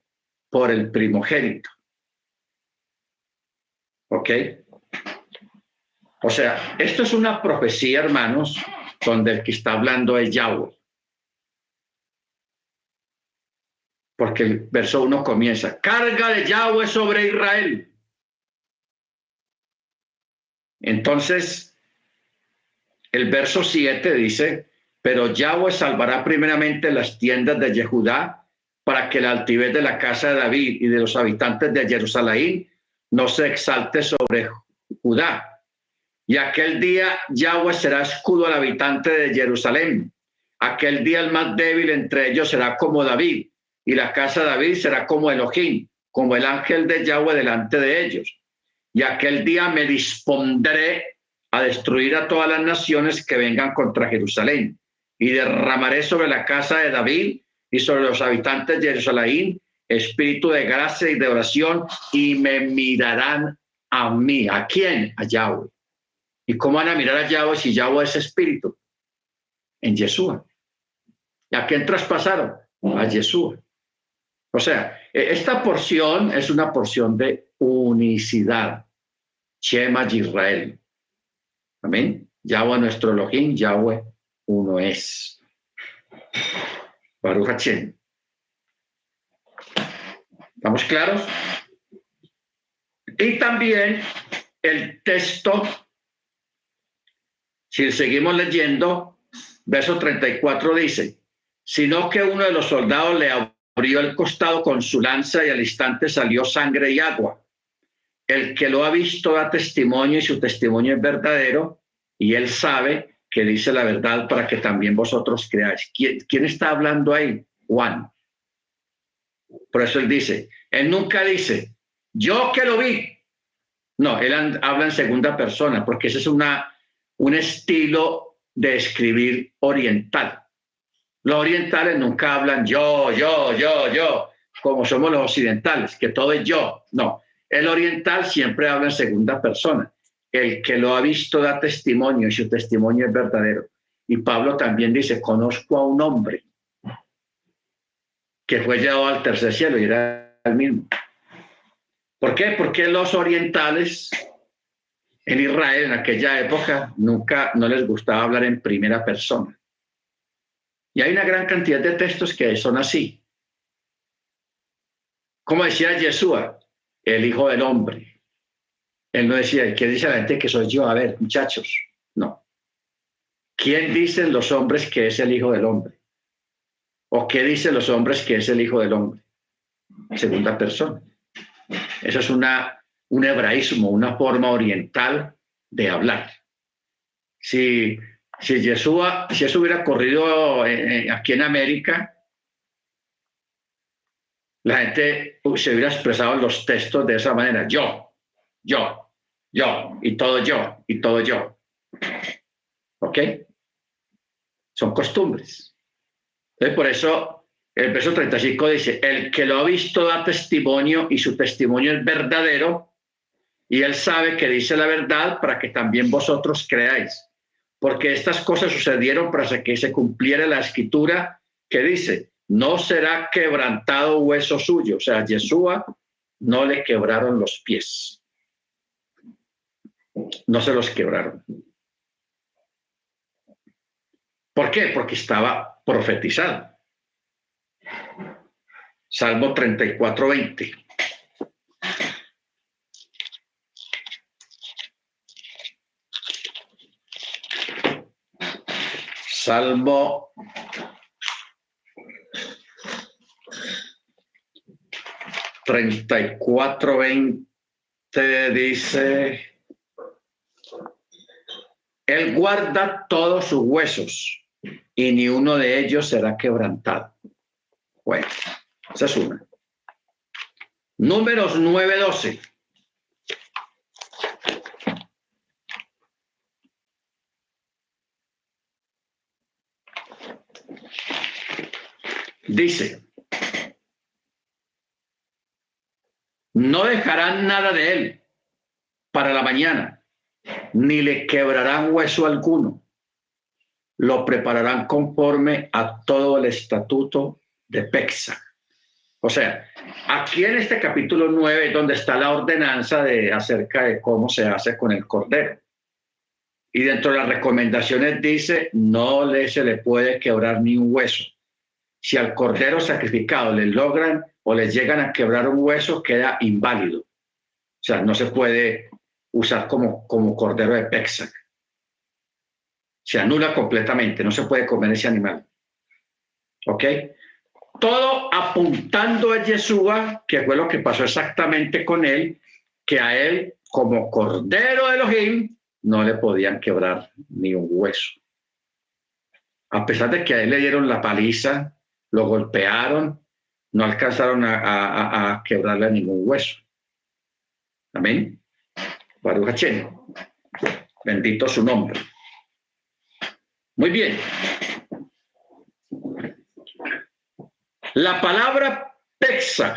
por el primogénito. ¿Ok? O sea, esto es una profecía, hermanos, donde el que está hablando es Yahweh. Porque el verso 1 comienza, carga de Yahweh sobre Israel. Entonces, el verso 7 dice, pero Yahweh salvará primeramente las tiendas de Yehudá para que la altivez de la casa de David y de los habitantes de Jerusalén no se exalte sobre Judá. Y aquel día Yahweh será escudo al habitante de Jerusalén. Aquel día el más débil entre ellos será como David, y la casa de David será como Elohim, como el ángel de Yahweh delante de ellos. Y aquel día me dispondré a destruir a todas las naciones que vengan contra Jerusalén, y derramaré sobre la casa de David y sobre los habitantes de Jerusalén espíritu de gracia y de oración, y me mirarán a mí. ¿A quién? A Yahweh. ¿Y cómo van a mirar a Yahweh si Yahweh es espíritu? En Yeshua. ¿Y a quién traspasaron? A Yeshua. O sea, e, esta porción es una porción de unicidad. Shema Israel. Amén. Yahweh nuestro Elohim, Yahweh uno es. Baruch Hashem. ¿Estamos claros? Y también el texto, si seguimos leyendo, verso 34 dice, sino que uno de los soldados le abrió el costado con su lanza y al instante salió sangre y agua. El que lo ha visto da testimonio y su testimonio es verdadero y él sabe que dice la verdad para que también vosotros creáis. ¿Quién, está hablando ahí? Juan. Por eso él dice, él nunca dice, yo que lo vi. No, él habla en segunda persona, porque ese es una, un estilo de escribir oriental. Los orientales nunca hablan yo, yo, yo, yo, como somos los occidentales, que todo es yo. No, el oriental siempre habla en segunda persona. El que lo ha visto da testimonio y su testimonio es verdadero. Y Pablo también dice, conozco a un hombre que fue llevado al tercer cielo y era el mismo. ¿Por qué? Porque los orientales en Israel en aquella época nunca no les gustaba hablar en primera persona. Y hay una gran cantidad de textos que son así. Como decía Yeshua, el Hijo del Hombre. Él no decía, ¿qué dice la gente que soy yo? A ver, muchachos, no. ¿Quién dicen los hombres que es el Hijo del Hombre? ¿O qué dicen los hombres que es el Hijo del Hombre? Segunda persona. Eso es una, un hebraísmo, una forma oriental de hablar. Si, si, si eso hubiera corrido eh, eh, aquí en América, la gente se hubiera expresado los textos de esa manera. Yo, yo, yo, y todo yo, y todo yo. ¿Ok? Son costumbres por eso el verso 35 dice, el que lo ha visto da testimonio y su testimonio es verdadero y él sabe que dice la verdad para que también vosotros creáis. Porque estas cosas sucedieron para que se cumpliera la escritura que dice, no será quebrantado hueso suyo. O sea, Yeshua no le quebraron los pies. No se los quebraron. ¿Por qué? Porque estaba profetizado. Salmo 34, 20. Salmo treinta y cuatro veinte dice, Él guarda todos sus huesos y ni uno de ellos será quebrantado. Bueno, esa es una. Números 9.12. dice, no dejarán nada de él para la mañana, ni le quebrarán hueso alguno. Lo prepararán conforme a todo el estatuto de Pexa. O sea, aquí en este capítulo 9 es donde está la ordenanza de acerca de cómo se hace con el cordero. Y dentro de las recomendaciones dice, no le, se le puede quebrar ni un hueso. Si al cordero sacrificado le logran o le llegan a quebrar un hueso, queda inválido. O sea, no se puede usar como, como cordero de Pexac. Se anula completamente, no se puede comer ese animal. ¿Ok? Todo apuntando a Yeshua, que fue lo que pasó exactamente con él, que a él, como cordero de Elohim, no le podían quebrar ni un hueso. A pesar de que a él le dieron la paliza, lo golpearon, no alcanzaron a, quebrarle ningún hueso. Amén. Baruch Bendito su nombre. Muy bien. La palabra pexa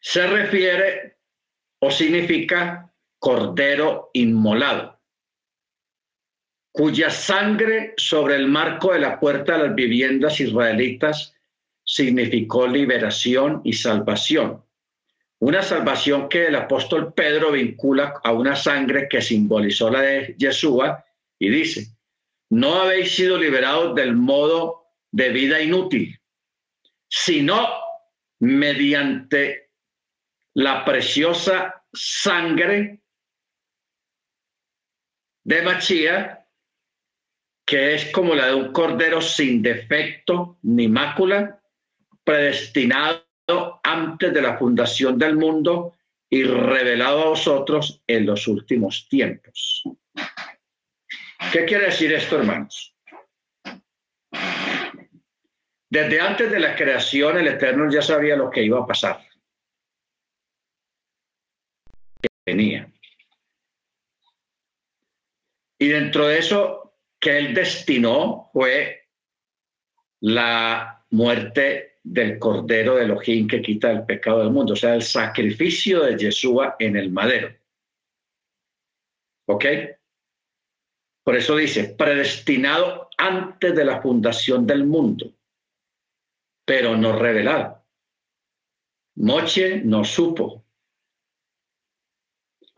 se refiere o significa cordero inmolado, cuya sangre sobre el marco de la puerta de las viviendas israelitas significó liberación y salvación. Una salvación que el apóstol Pedro vincula a una sangre que simbolizó la de Yeshua y dice, no habéis sido liberados del modo de vida inútil, sino mediante la preciosa sangre de Machía, que es como la de un cordero sin defecto ni mácula, predestinado antes de la fundación del mundo y revelado a vosotros en los últimos tiempos. ¿Qué quiere decir esto, hermanos? Desde antes de la creación, el Eterno ya sabía lo que iba a pasar. tenía. Y dentro de eso que él destinó fue la muerte del Cordero de Elohim que quita el pecado del mundo, o sea, el sacrificio de Yeshua en el madero. ¿Ok? Por eso dice, predestinado antes de la fundación del mundo, pero no revelado. Moche no supo,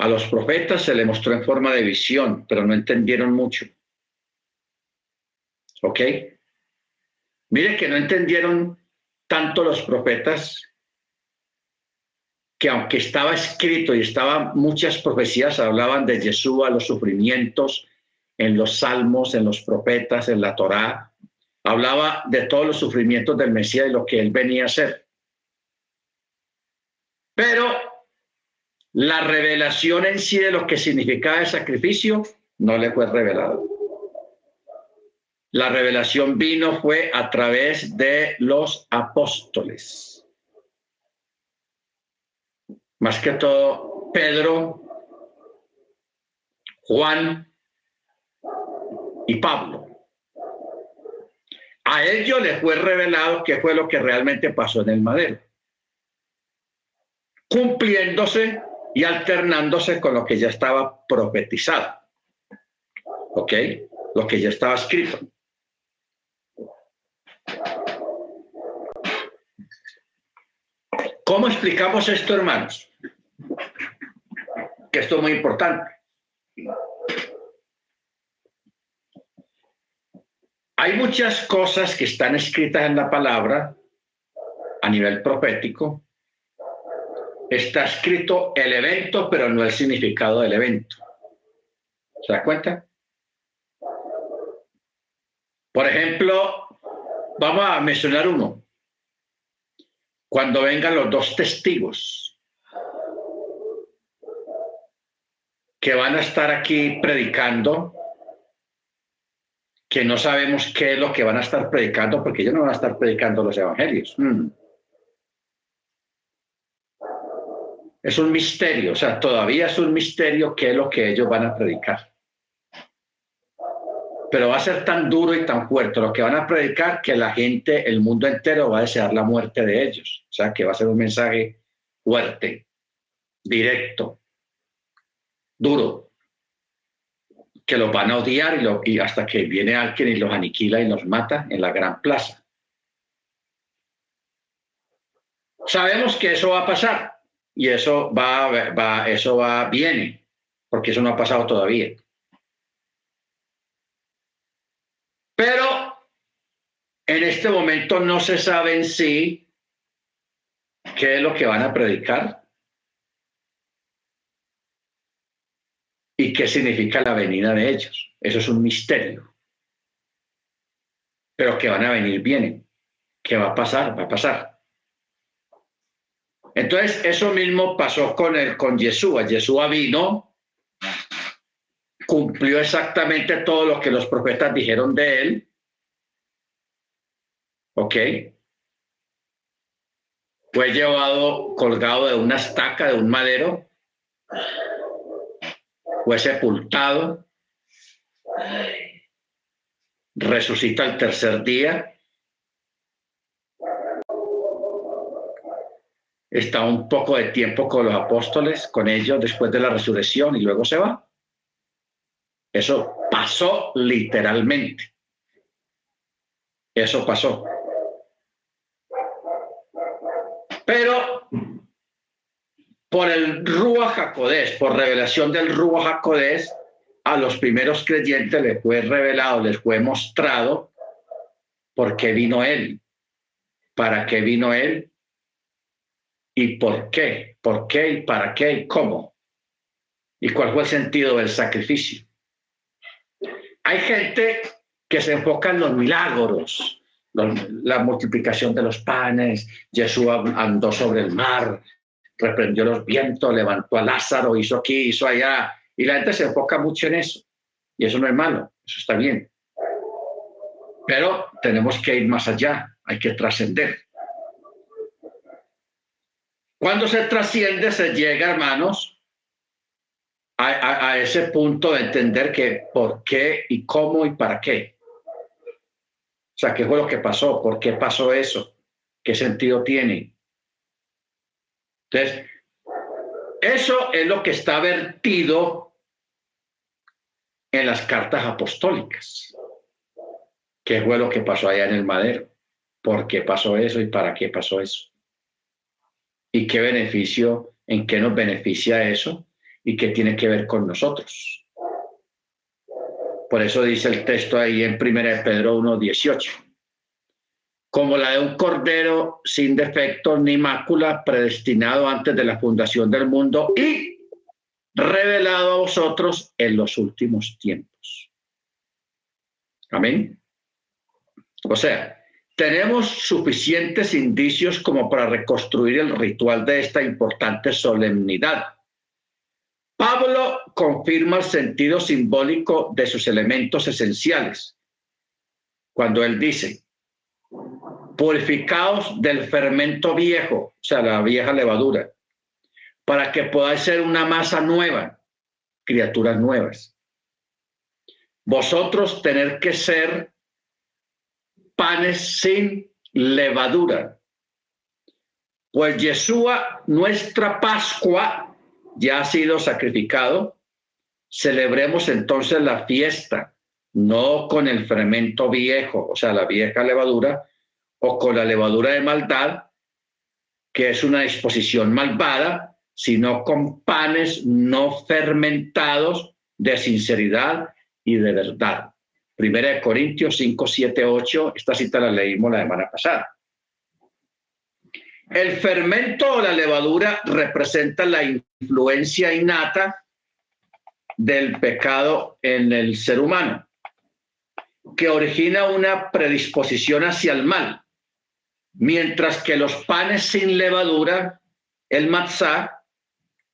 a los profetas se le mostró en forma de visión, pero no entendieron mucho. ¿Ok? Mire que no entendieron tanto los profetas que aunque estaba escrito y estaban muchas profecías, hablaban de Jesús, los sufrimientos, en los salmos, en los profetas, en la Torá, hablaba de todos los sufrimientos del Mesías y lo que él venía a hacer. Pero la revelación en sí de lo que significaba el sacrificio no le fue revelado. La revelación vino fue a través de los apóstoles. Más que todo, Pedro, Juan y Pablo. A ellos les fue revelado qué fue lo que realmente pasó en el madero, cumpliéndose y alternándose con lo que ya estaba profetizado. ¿Ok? Lo que ya estaba escrito. ¿Cómo explicamos esto, hermanos? Que esto es muy importante. Hay muchas cosas que están escritas en la palabra a nivel profético está escrito el evento, pero no el significado del evento. ¿Se da cuenta? Por ejemplo, vamos a mencionar uno. Cuando vengan los dos testigos que van a estar aquí predicando, que no sabemos qué es lo que van a estar predicando, porque ellos no van a estar predicando los evangelios. Mm. Es un misterio, o sea, todavía es un misterio qué es lo que ellos van a predicar. Pero va a ser tan duro y tan fuerte lo que van a predicar que la gente, el mundo entero va a desear la muerte de ellos. O sea, que va a ser un mensaje fuerte, directo, duro, que los van a odiar y, y hasta que viene alguien y los aniquila y los mata en la gran plaza. Sabemos que eso va a pasar y eso va, va, eso va, viene, porque eso no ha pasado todavía. Pero en este momento no se sabe en sí qué es lo que van a predicar y qué significa la venida de ellos. Eso es un misterio. Pero que van a venir, vienen. ¿Qué va a pasar? Va a pasar. Entonces, eso mismo pasó con, el, con Yeshua. Yeshua vino cumplió exactamente todo lo que los profetas dijeron de él. ¿Ok? Fue llevado colgado de una estaca, de un madero. Fue sepultado. Resucita el tercer día. Está un poco de tiempo con los apóstoles, con ellos después de la resurrección y luego se va. Eso pasó literalmente. Eso pasó. Pero por el Ruach HaKodesh, por revelación del Ruach HaKodesh, a los primeros creyentes les fue revelado, les fue mostrado por qué vino Él, para qué vino Él y por qué, por qué y para qué y cómo, y cuál fue el sentido del sacrificio. Hay gente que se enfoca en los milagros, la multiplicación de los panes, Jesús andó sobre el mar, reprendió los vientos, levantó a Lázaro, hizo aquí, hizo allá, y la gente se enfoca mucho en eso. Y eso no es malo, eso está bien. Pero tenemos que ir más allá, hay que trascender. Cuando se trasciende, se llega, hermanos, a, ese punto de entender que por qué y cómo y para qué. O sea, ¿qué fue lo que pasó? ¿Por qué pasó eso? ¿Qué sentido tiene? Entonces, eso es lo que está vertido en las cartas apostólicas. ¿Qué fue lo que pasó allá en el madero? ¿Por qué pasó eso y para qué pasó eso? ¿Y qué beneficio, en qué nos beneficia eso? Y que tiene que ver con nosotros. Por eso dice el texto ahí en 1 Pedro 1.18. Como la de un cordero sin defecto ni mácula, predestinado antes de la fundación del mundo y revelado a vosotros en los últimos tiempos. Amén. O sea, tenemos suficientes indicios como para reconstruir el ritual de esta importante solemnidad Pablo confirma el sentido simbólico de sus elementos esenciales cuando él dice, purificaos del fermento viejo, o sea, la vieja levadura, para que podáis ser una masa nueva, criaturas nuevas. Vosotros tener que ser panes sin levadura. Pues Yeshua, nuestra Pascua, ya ha sido sacrificado, celebremos entonces la fiesta, no con el fermento viejo, o sea, la vieja levadura, o con la levadura de maldad, que es una disposición malvada, sino con panes no fermentados de sinceridad y de verdad. Primera de Corintios 5, 7, 8, esta cita la leímos la semana pasada. El fermento o la levadura representa la influencia innata del pecado en el ser humano, que origina una predisposición hacia el mal, mientras que los panes sin levadura, el matzah,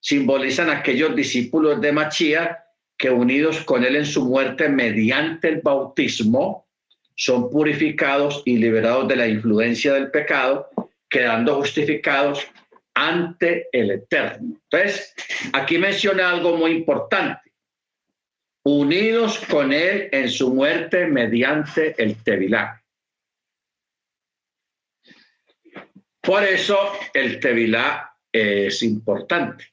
simbolizan aquellos discípulos de Machía que unidos con él en su muerte mediante el bautismo, son purificados y liberados de la influencia del pecado quedando justificados ante el Eterno. Entonces, aquí menciona algo muy importante. unidos con él en su muerte mediante el Tevilá. Por eso el Tevilá es importante.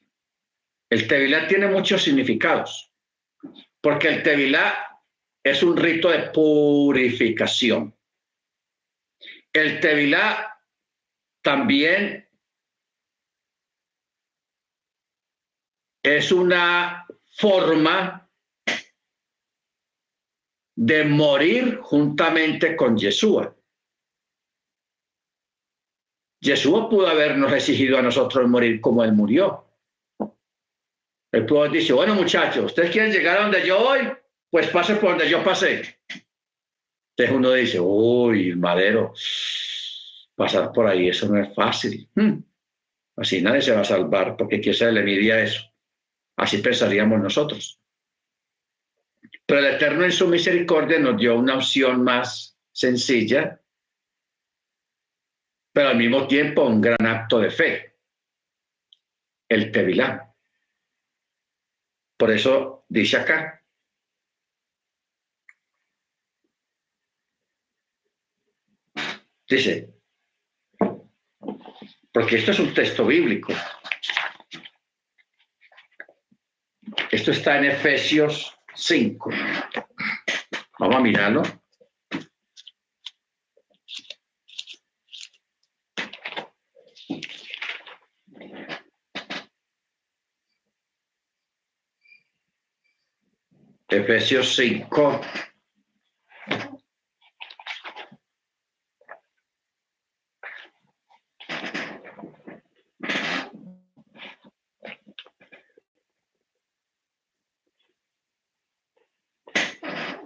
El Tevilá tiene muchos significados, porque el Tevilá es un rito de purificación. El Tevilá también es una forma de morir juntamente con Yeshua. Yeshua pudo habernos exigido a nosotros morir como Él murió. El pueblo dice, bueno muchachos, ¿ustedes quieren llegar a donde yo voy? Pues pase por donde yo pasé. Entonces uno dice, uy, madero, pasar por ahí, eso no es fácil. Hmm. Así nadie se va a salvar, porque quién se le envidia eso. Así pensaríamos nosotros. Pero el Eterno en su misericordia nos dio una opción más sencilla, pero al mismo tiempo un gran acto de fe, el Tevilá. Por eso dice acá, dice, porque esto es un texto bíblico. Esto está en Efesios 5. Vamos a mirarlo. Efesios 5.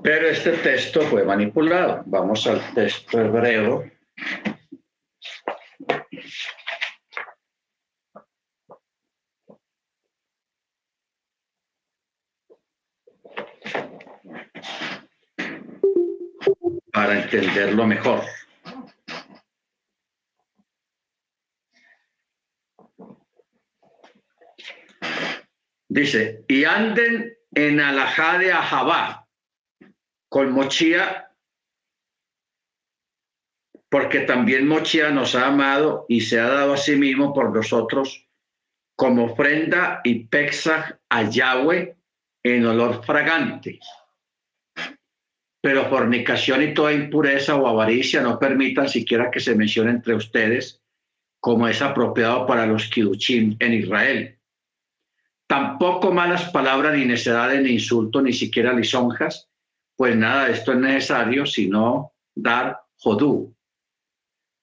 Pero este texto fue manipulado. Vamos al texto hebreo. Para entenderlo mejor. Dice, y anden en alajá de Ahabá, con Mochía, porque también Mochía nos ha amado y se ha dado a sí mismo por nosotros como ofrenda y pexa a Yahweh en olor fragante. Pero fornicación y toda impureza o avaricia no permitan siquiera que se mencione entre ustedes como es apropiado para los kiduchim en Israel. Tampoco malas palabras, ni necedades, ni insultos, ni siquiera lisonjas, pues nada, esto es necesario, sino dar jodú.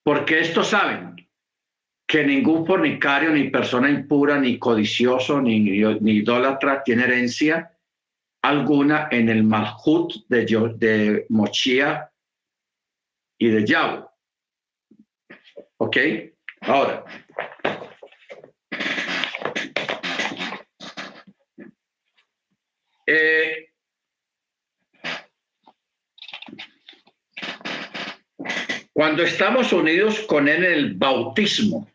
Porque estos saben que ningún fornicario, ni persona impura, ni codicioso, ni, ni idólatra tiene herencia alguna en el Malhut de, de Mochía y de Yahweh. ¿Ok? Ahora, eh, Cuando estamos unidos con Él en el bautismo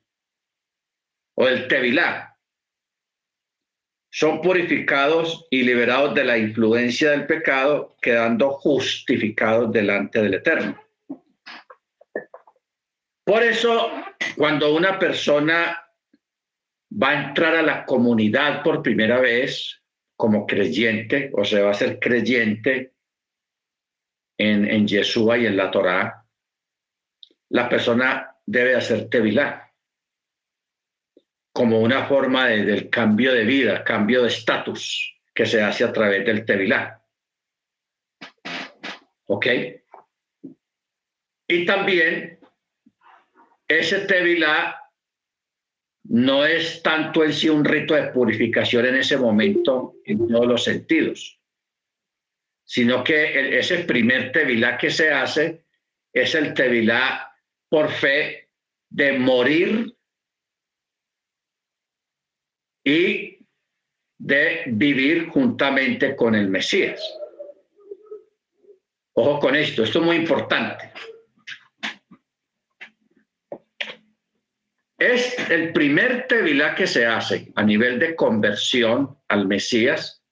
o el tevilá, son purificados y liberados de la influencia del pecado, quedando justificados delante del Eterno. Por eso, cuando una persona va a entrar a la comunidad por primera vez como creyente, o se va a ser creyente en, en Yeshua y en la Torá, la persona debe hacer tevilá como una forma del cambio de vida, cambio de estatus que se hace a través del tevilá. ¿Ok? Y también ese tevilá no es tanto en sí un rito de purificación en ese momento en todos los sentidos, sino que ese primer tevilá que se hace es el tevilá por fe de morir y de vivir juntamente con el Mesías. Ojo con esto, esto es muy importante. Es el primer tevilá que se hace a nivel de conversión al Mesías,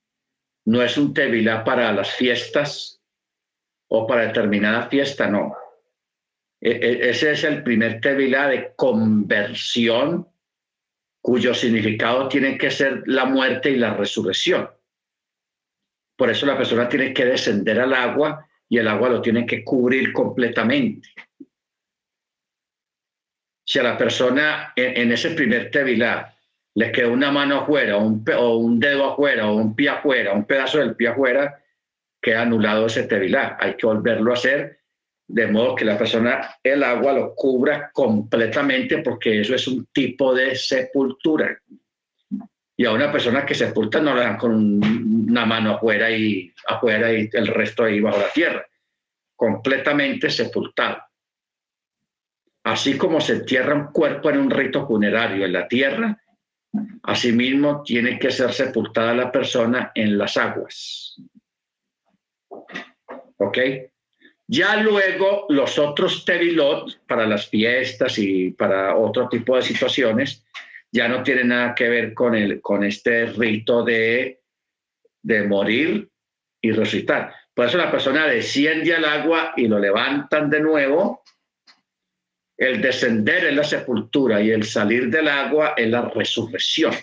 no es un tevilá para las fiestas o para determinada fiesta, no. E, e, ese es el primer tevilá de conversión cuyo significado tiene que ser la muerte y la resurrección. Por eso la persona tiene que descender al agua y el agua lo tiene que cubrir completamente. Si a la persona en, ese primer tevilá le queda una mano afuera, un, o un dedo afuera, o un pie afuera, un pedazo del pie afuera, queda anulado ese tevilá. Hay que volverlo a hacer de modo que la persona, el agua lo cubra completamente, porque eso es un tipo de sepultura. Y a una persona que sepulta no la dan con una mano afuera y afuera y el resto ahí bajo la tierra. Completamente sepultado. Así como se entierra un cuerpo en un rito funerario en la tierra, Asimismo, tiene que ser sepultada la persona en las aguas. ¿Ok? Ya luego los otros tevilot para las fiestas y para otro tipo de situaciones ya no tienen nada que ver con, el, con este rito de, de morir y resucitar. Por eso la persona desciende al agua y lo levantan de nuevo el descender en la sepultura y el salir del agua en la resurrección.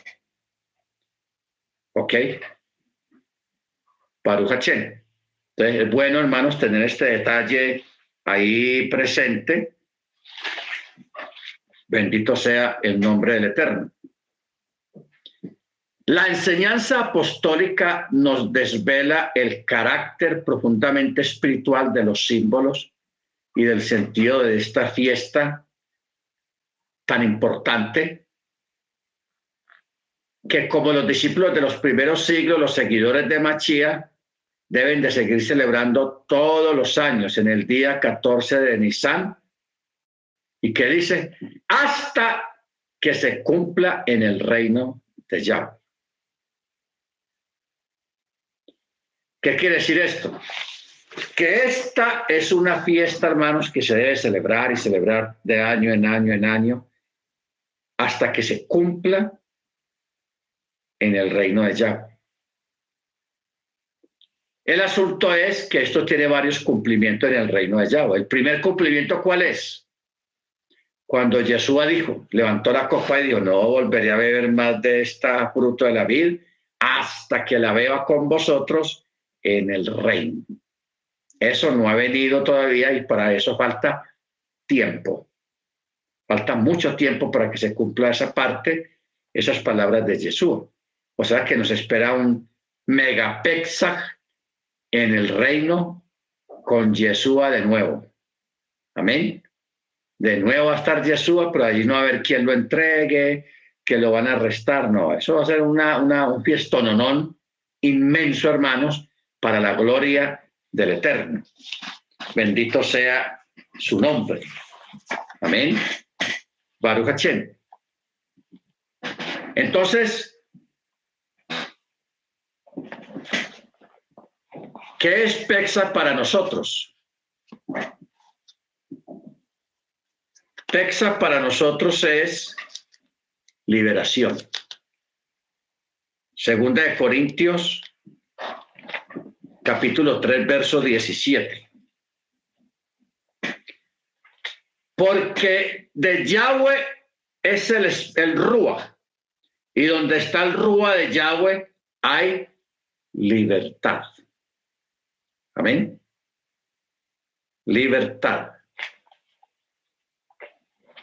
¿Ok? Baruch Entonces, es bueno, hermanos, tener este detalle ahí presente. Bendito sea el nombre del Eterno. La enseñanza apostólica nos desvela el carácter profundamente espiritual de los símbolos y del sentido de esta fiesta tan importante que como los discípulos de los primeros siglos, los seguidores de Machía, deben de seguir celebrando todos los años en el día 14 de Nisan y que dice hasta que se cumpla en el reino de Yahweh. ¿Qué quiere decir esto? que esta es una fiesta, hermanos, que se debe celebrar y celebrar de año en año en año hasta que se cumpla en el reino de Yahweh. El asunto es que esto tiene varios cumplimientos en el reino de Yahweh. El primer cumplimiento, ¿cuál es? Cuando Yeshua dijo, levantó la copa y dijo, no volveré a beber más de esta fruto de la vid hasta que la beba con vosotros en el reino. Eso no ha venido todavía y para eso falta tiempo. Falta mucho tiempo para que se cumpla esa parte, esas palabras de Jesús. O sea que nos espera un megapexaj en el reino con Yeshua de nuevo. Amén. De nuevo va a estar Yeshua, pero allí no va a haber quien lo entregue, que lo van a arrestar. No, eso va a ser una, una, un fiestononón inmenso, hermanos, para la gloria del Eterno. Bendito sea su nombre. Amén. Baruch Entonces, ¿qué es Pexa para nosotros? Pexa para nosotros es liberación. Segunda de Corintios capítulo 3, verso 17. Porque de Yahweh es el, el Rúa, y donde está el Rúa de Yahweh hay libertad. Amén. Libertad.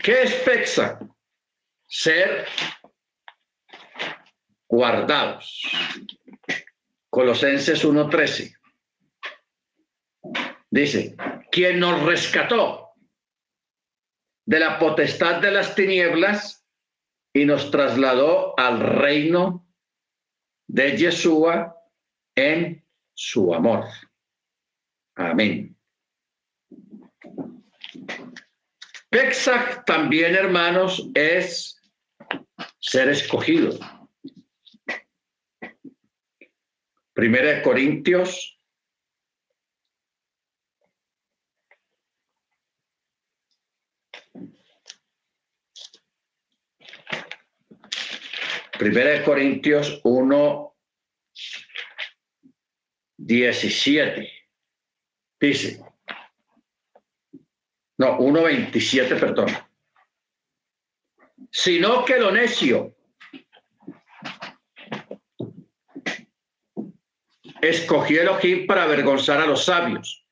¿Qué es Pexa? Ser guardados. Colosenses 1:13. Dice, quien nos rescató de la potestad de las tinieblas y nos trasladó al reino de Yeshua en su amor. Amén. Pesach también, hermanos, es ser escogido. Primera de Corintios. Primera de Corintios 1, 17. Dice, no, 1.27, perdón. Sino que lo necio. Escogió Elohim para avergonzar a los sabios,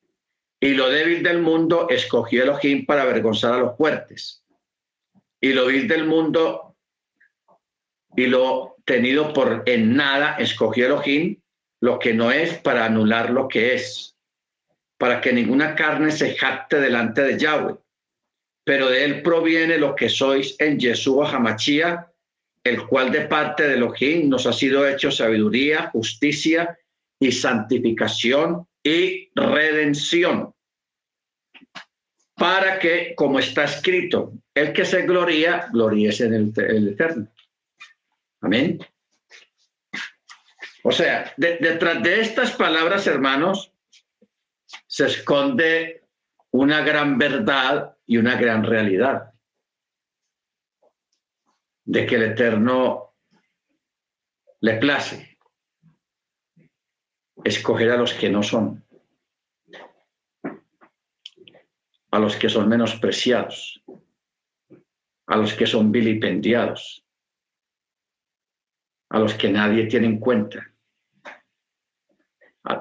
y lo débil del mundo escogió Elohim para avergonzar a los fuertes, y lo vil del mundo y lo tenido por en nada escogió Elohim lo que no es para anular lo que es, para que ninguna carne se jacte delante de Yahweh. Pero de él proviene lo que sois en Yeshua Hamachía, el cual de parte de Elohim nos ha sido hecho sabiduría, justicia y santificación y redención. Para que, como está escrito, el que se gloría, gloríese en el, Eterno. Amén. O sea, detrás de estas palabras, hermanos, se esconde una gran verdad y una gran realidad. De que el Eterno le place escoger a los que no son, a los que son menospreciados, a los que son vilipendiados, a los que nadie tiene en cuenta,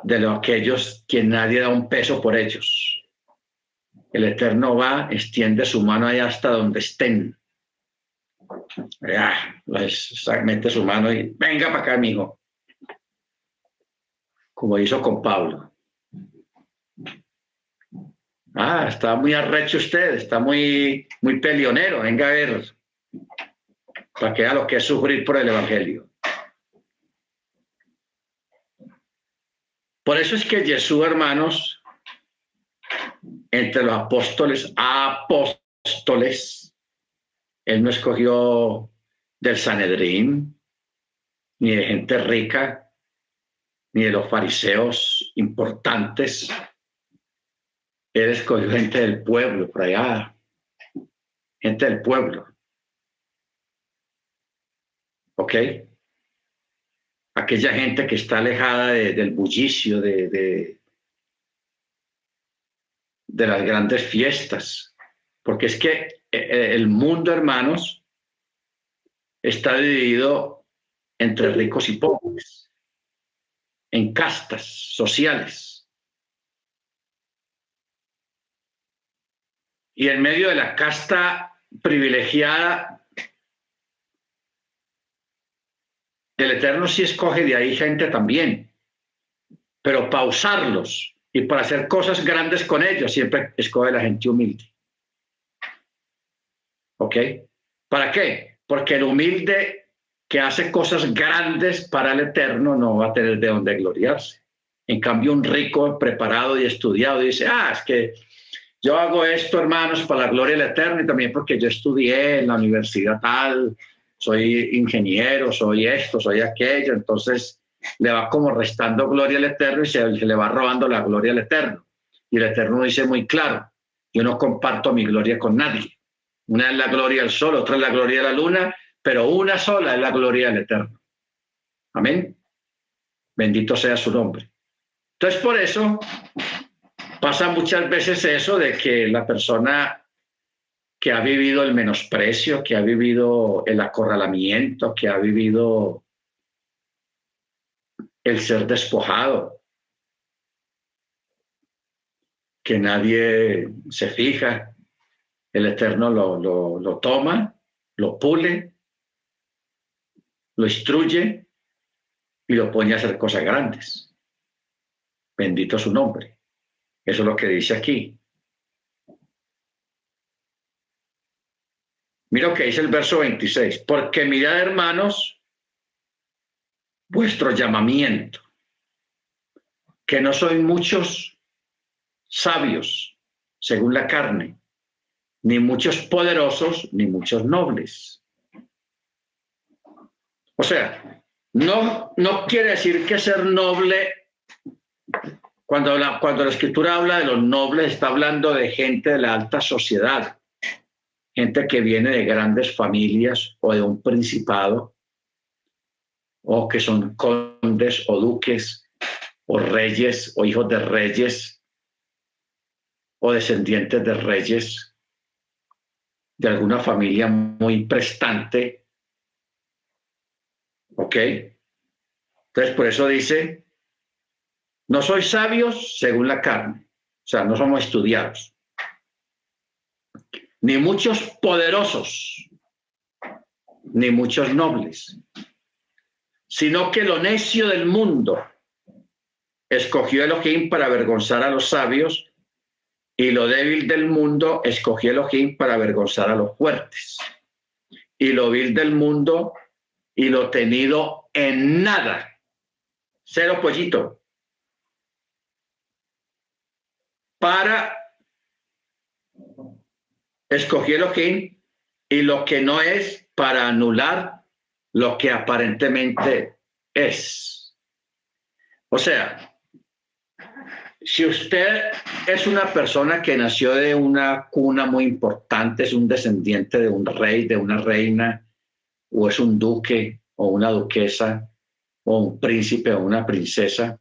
de los aquellos que nadie da un peso por ellos. El Eterno va, extiende su mano allá hasta donde estén. Ya, mete su mano y venga para acá, amigo como hizo con Pablo. Ah, está muy arrecho usted, está muy, muy pelionero. Venga a ver, para que vea lo que es sufrir por el Evangelio. Por eso es que Jesús, hermanos, entre los apóstoles, apóstoles, él no escogió del Sanedrín, ni de gente rica, ni de los fariseos importantes. Él escogió gente del pueblo, por allá, gente del pueblo. ¿Ok? Aquella gente que está alejada del bullicio, de, de, de las grandes fiestas. Porque es que eh, eh, el mundo, hermanos, está dividido entre ricos y pobres en castas sociales. Y en medio de la casta privilegiada, el Eterno sí escoge de ahí gente también, pero para usarlos y para hacer cosas grandes con ellos, siempre escoge la gente humilde. ¿Ok? ¿Para qué? Porque el humilde que hace cosas grandes para el eterno no va a tener de dónde gloriarse. En cambio, un rico, preparado y estudiado dice, ah, es que yo hago esto, hermanos, para la gloria del eterno y también porque yo estudié en la universidad tal, soy ingeniero, soy esto, soy aquello, entonces le va como restando gloria al eterno y se, le va robando la gloria al eterno. Y el eterno dice muy claro, yo no comparto mi gloria con nadie. Una es la gloria del sol, otra es la gloria de la luna pero una sola es la gloria del Eterno. Amén. Bendito sea su nombre. Entonces, por eso pasa muchas veces eso de que la persona que ha vivido el menosprecio, que ha vivido el acorralamiento, que ha vivido el ser despojado, que nadie se fija, el Eterno lo, lo, lo toma, lo pule lo instruye y lo pone a hacer cosas grandes. Bendito su nombre. Eso es lo que dice aquí. Mira lo que dice el verso 26. Porque mirad, hermanos, vuestro llamamiento, que no soy muchos sabios según la carne, ni muchos poderosos, ni muchos nobles o sea, no, no quiere decir que ser noble, cuando la, cuando la escritura habla de los nobles, está hablando de gente de la alta sociedad, gente que viene de grandes familias o de un principado, o que son condes o duques o reyes o hijos de reyes o descendientes de reyes de alguna familia muy prestante. ¿Ok? Entonces, por eso dice, no sois sabios según la carne, o sea, no somos estudiados, ni muchos poderosos, ni muchos nobles, sino que lo necio del mundo escogió Elohim para avergonzar a los sabios y lo débil del mundo escogió Elohim para avergonzar a los fuertes. Y lo vil del mundo y lo tenido en nada. Cero pollito. Para escogió Elohim y lo que no es para anular lo que aparentemente es. O sea, si usted es una persona que nació de una cuna muy importante, es un descendiente de un rey, de una reina, o es un duque o una duquesa, o un príncipe o una princesa,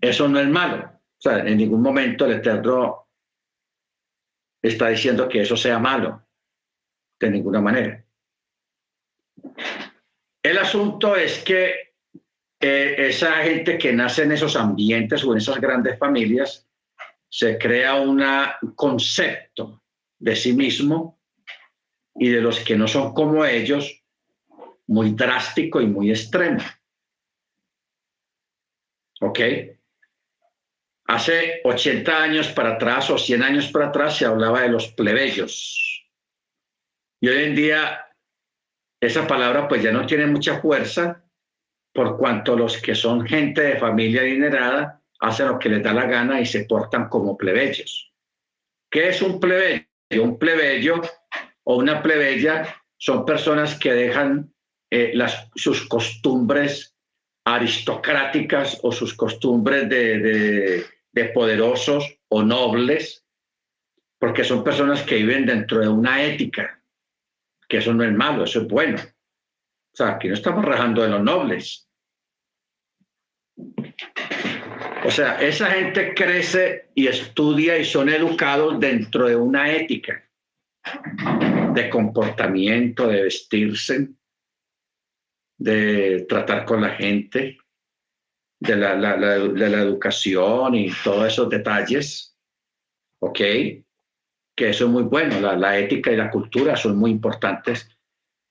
eso no es malo. O sea, en ningún momento el Eterno está diciendo que eso sea malo, de ninguna manera. El asunto es que eh, esa gente que nace en esos ambientes o en esas grandes familias, se crea un concepto de sí mismo y de los que no son como ellos, muy drástico y muy extremo. ¿Ok? Hace 80 años para atrás o 100 años para atrás se hablaba de los plebeyos. Y hoy en día esa palabra pues ya no tiene mucha fuerza por cuanto los que son gente de familia adinerada hacen lo que les da la gana y se portan como plebeyos. ¿Qué es un plebeyo? Un plebeyo o una plebeya son personas que dejan eh, las, sus costumbres aristocráticas o sus costumbres de, de poderosos o nobles, porque son personas que viven dentro de una ética, que eso no es malo, eso es bueno. O sea, aquí no estamos rajando de los nobles. O sea, esa gente crece y estudia y son educados dentro de una ética de comportamiento, de vestirse, de tratar con la gente, de la, de la educación y todos esos detalles. ¿Ok? Que eso es muy bueno. la ética y la cultura son muy importantes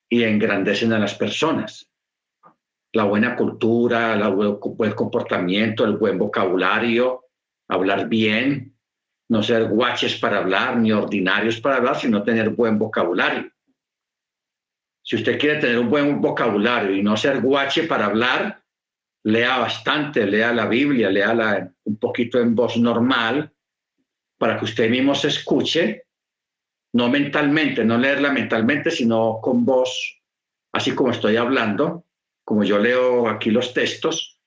y engrandecen a las personas. La buena cultura, el buen comportamiento, el buen vocabulario, hablar bien, no ser guaches para hablar, ni ordinarios para hablar, sino tener buen vocabulario. Si usted quiere tener un buen vocabulario y no ser guache para hablar, lea bastante, lea la Biblia, lea un poquito en voz normal, para que usted mismo se escuche no mentalmente, no leerla mentalmente, sino con voz, así como estoy hablando, como yo leo aquí los textos.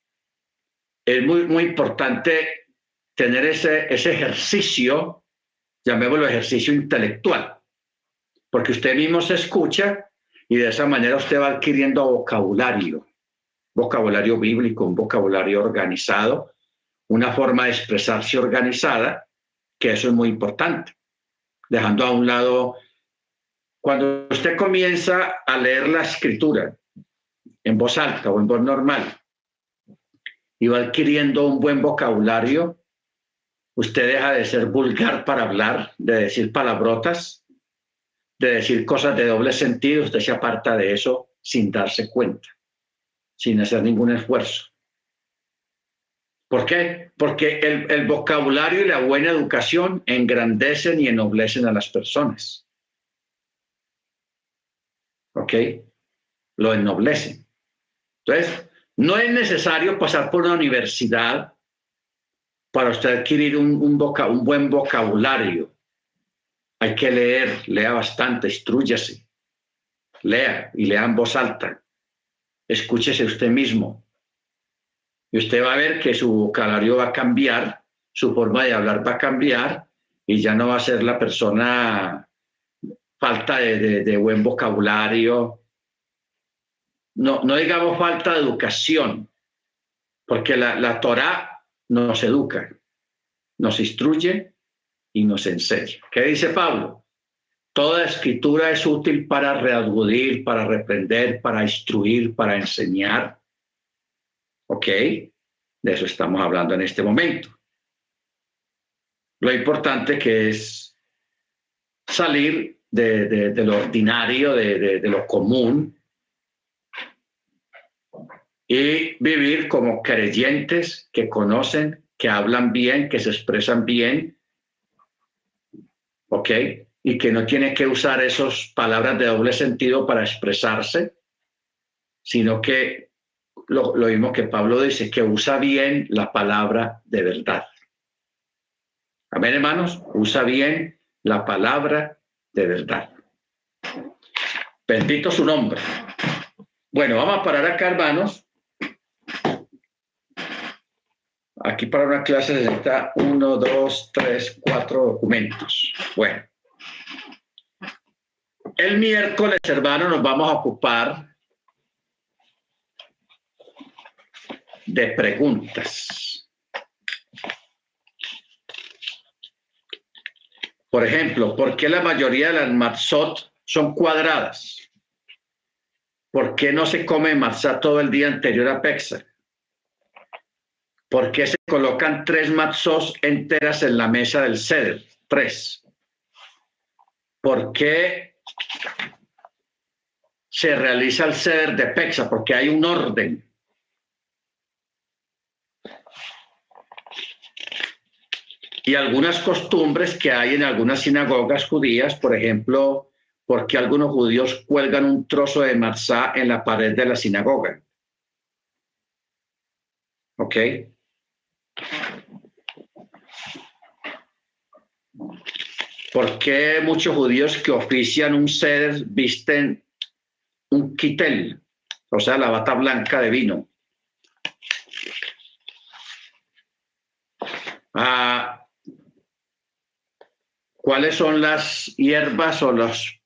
Es muy, muy importante tener ese, ese ejercicio, llamémoslo ejercicio intelectual, porque usted mismo se escucha y de esa manera usted va adquiriendo vocabulario, vocabulario bíblico, un vocabulario organizado, una forma de expresarse organizada, que eso es muy importante. Dejando a un lado, cuando usted comienza a leer la escritura en voz alta o en voz normal y va adquiriendo un buen vocabulario, usted deja de ser vulgar para hablar, de decir palabrotas, de decir cosas de doble sentido, usted se aparta de eso sin darse cuenta, sin hacer ningún esfuerzo. ¿Por qué? Porque el, vocabulario y la buena educación engrandecen y ennoblecen a las personas. ¿Ok? Lo ennoblecen. Entonces, no es necesario pasar por una universidad para usted adquirir un, un, un buen vocabulario. Hay que leer, lea bastante, instruyase, lea y lea en voz alta. Escúchese usted mismo, y usted va a ver que su vocabulario va a cambiar, su forma de hablar va a cambiar y ya no va a ser la persona falta de, buen vocabulario, no, no digamos falta de educación, Porque la, la Torah nos educa, nos instruye y nos enseña. ¿Qué dice Pablo? Toda escritura es útil para reagudir, para reprender, para instruir, para enseñar. ¿Ok? De eso estamos hablando en este momento. Lo importante que es salir de, lo ordinario, de, de lo común, y vivir como creyentes que conocen, que hablan bien, que se expresan bien, ¿ok? Y que no tiene que usar esas palabras de doble sentido para expresarse, sino que lo, lo mismo que Pablo dice, que usa bien la palabra de verdad. Amén, hermanos, usa bien la palabra de verdad. Bendito su nombre. Bueno, vamos a parar acá, hermanos. Aquí para una clase necesita uno, dos, tres, cuatro documentos. Bueno. El miércoles, hermano, nos vamos a ocupar de preguntas. Por ejemplo, ¿por qué la mayoría de las matzot son cuadradas? ¿Por qué no se come matzah todo el día anterior a Pesach? ¿Por qué se colocan tres matzos enteras en la mesa del ceder? Tres. ¿Por qué se realiza el ceder de Pexa? Porque hay un orden. Y algunas costumbres que hay en algunas sinagogas judías, por ejemplo, porque algunos judíos cuelgan un trozo de matzá en la pared de la sinagoga. ¿Ok? ¿Por qué muchos judíos que ofician un seder visten un quitel, o sea, la bata blanca de vino? Ah, ¿Cuáles son las hierbas o los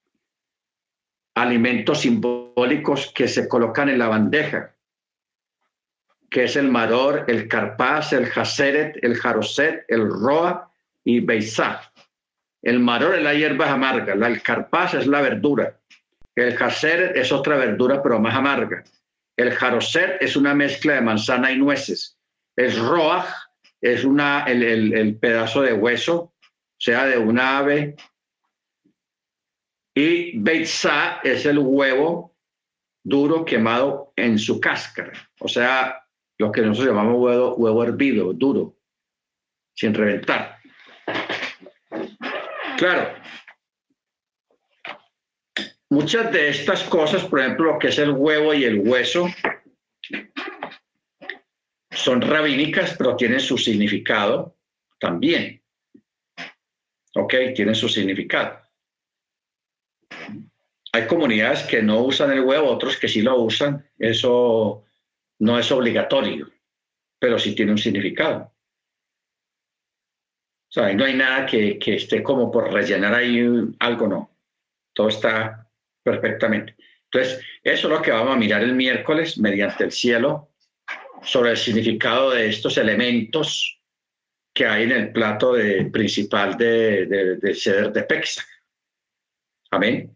alimentos simbólicos que se colocan en la bandeja? que es el maror, el carpaz, el jaseret, el jaroset, el roa y beisá. El maror es la hierba amarga, el carpaz es la verdura, el jaseret es otra verdura pero más amarga. El jaroset es una mezcla de manzana y nueces. El roa es una, el, el pedazo de hueso, sea de una ave. Y beisá es el huevo duro quemado en su cáscara. O sea, lo que nosotros llamamos huevo, huevo hervido, duro, sin reventar. Claro, muchas de estas cosas, por ejemplo, lo que es el huevo y el hueso, son rabínicas, pero tienen su significado también. ¿Ok? Tienen su significado. Hay comunidades que no usan el huevo, otros que sí lo usan. Eso no es obligatorio, pero sí tiene un significado. No hay nada que, esté como por rellenar ahí algo, no. Todo está perfectamente. Entonces, eso es lo que vamos a mirar el miércoles mediante el cielo sobre el significado de estos elementos que hay en el plato principal de, de, del ceder de Pexa. Amén.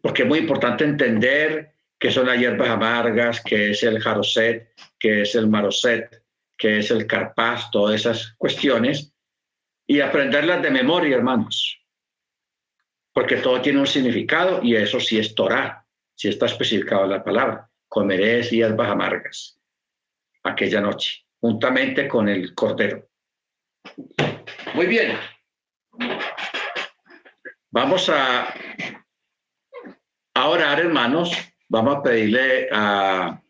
Porque es muy importante entender que son las hierbas amargas, que es el jaroset, que es el maroset, que es el carpaz, todas esas cuestiones, y aprenderlas de memoria, hermanos, porque todo tiene un significado y eso sí es Torah, sí está especificado en la palabra. Comeréis hierbas amargas aquella noche, juntamente con el cordero. Muy bien. Vamos a, a orar, hermanos, Vamos a pedirle a,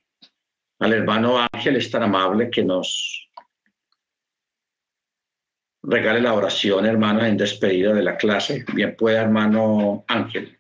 al hermano Ángel, es tan amable que nos regale la oración, hermanos, en despedida de la clase. Bien pueda, hermano Ángel.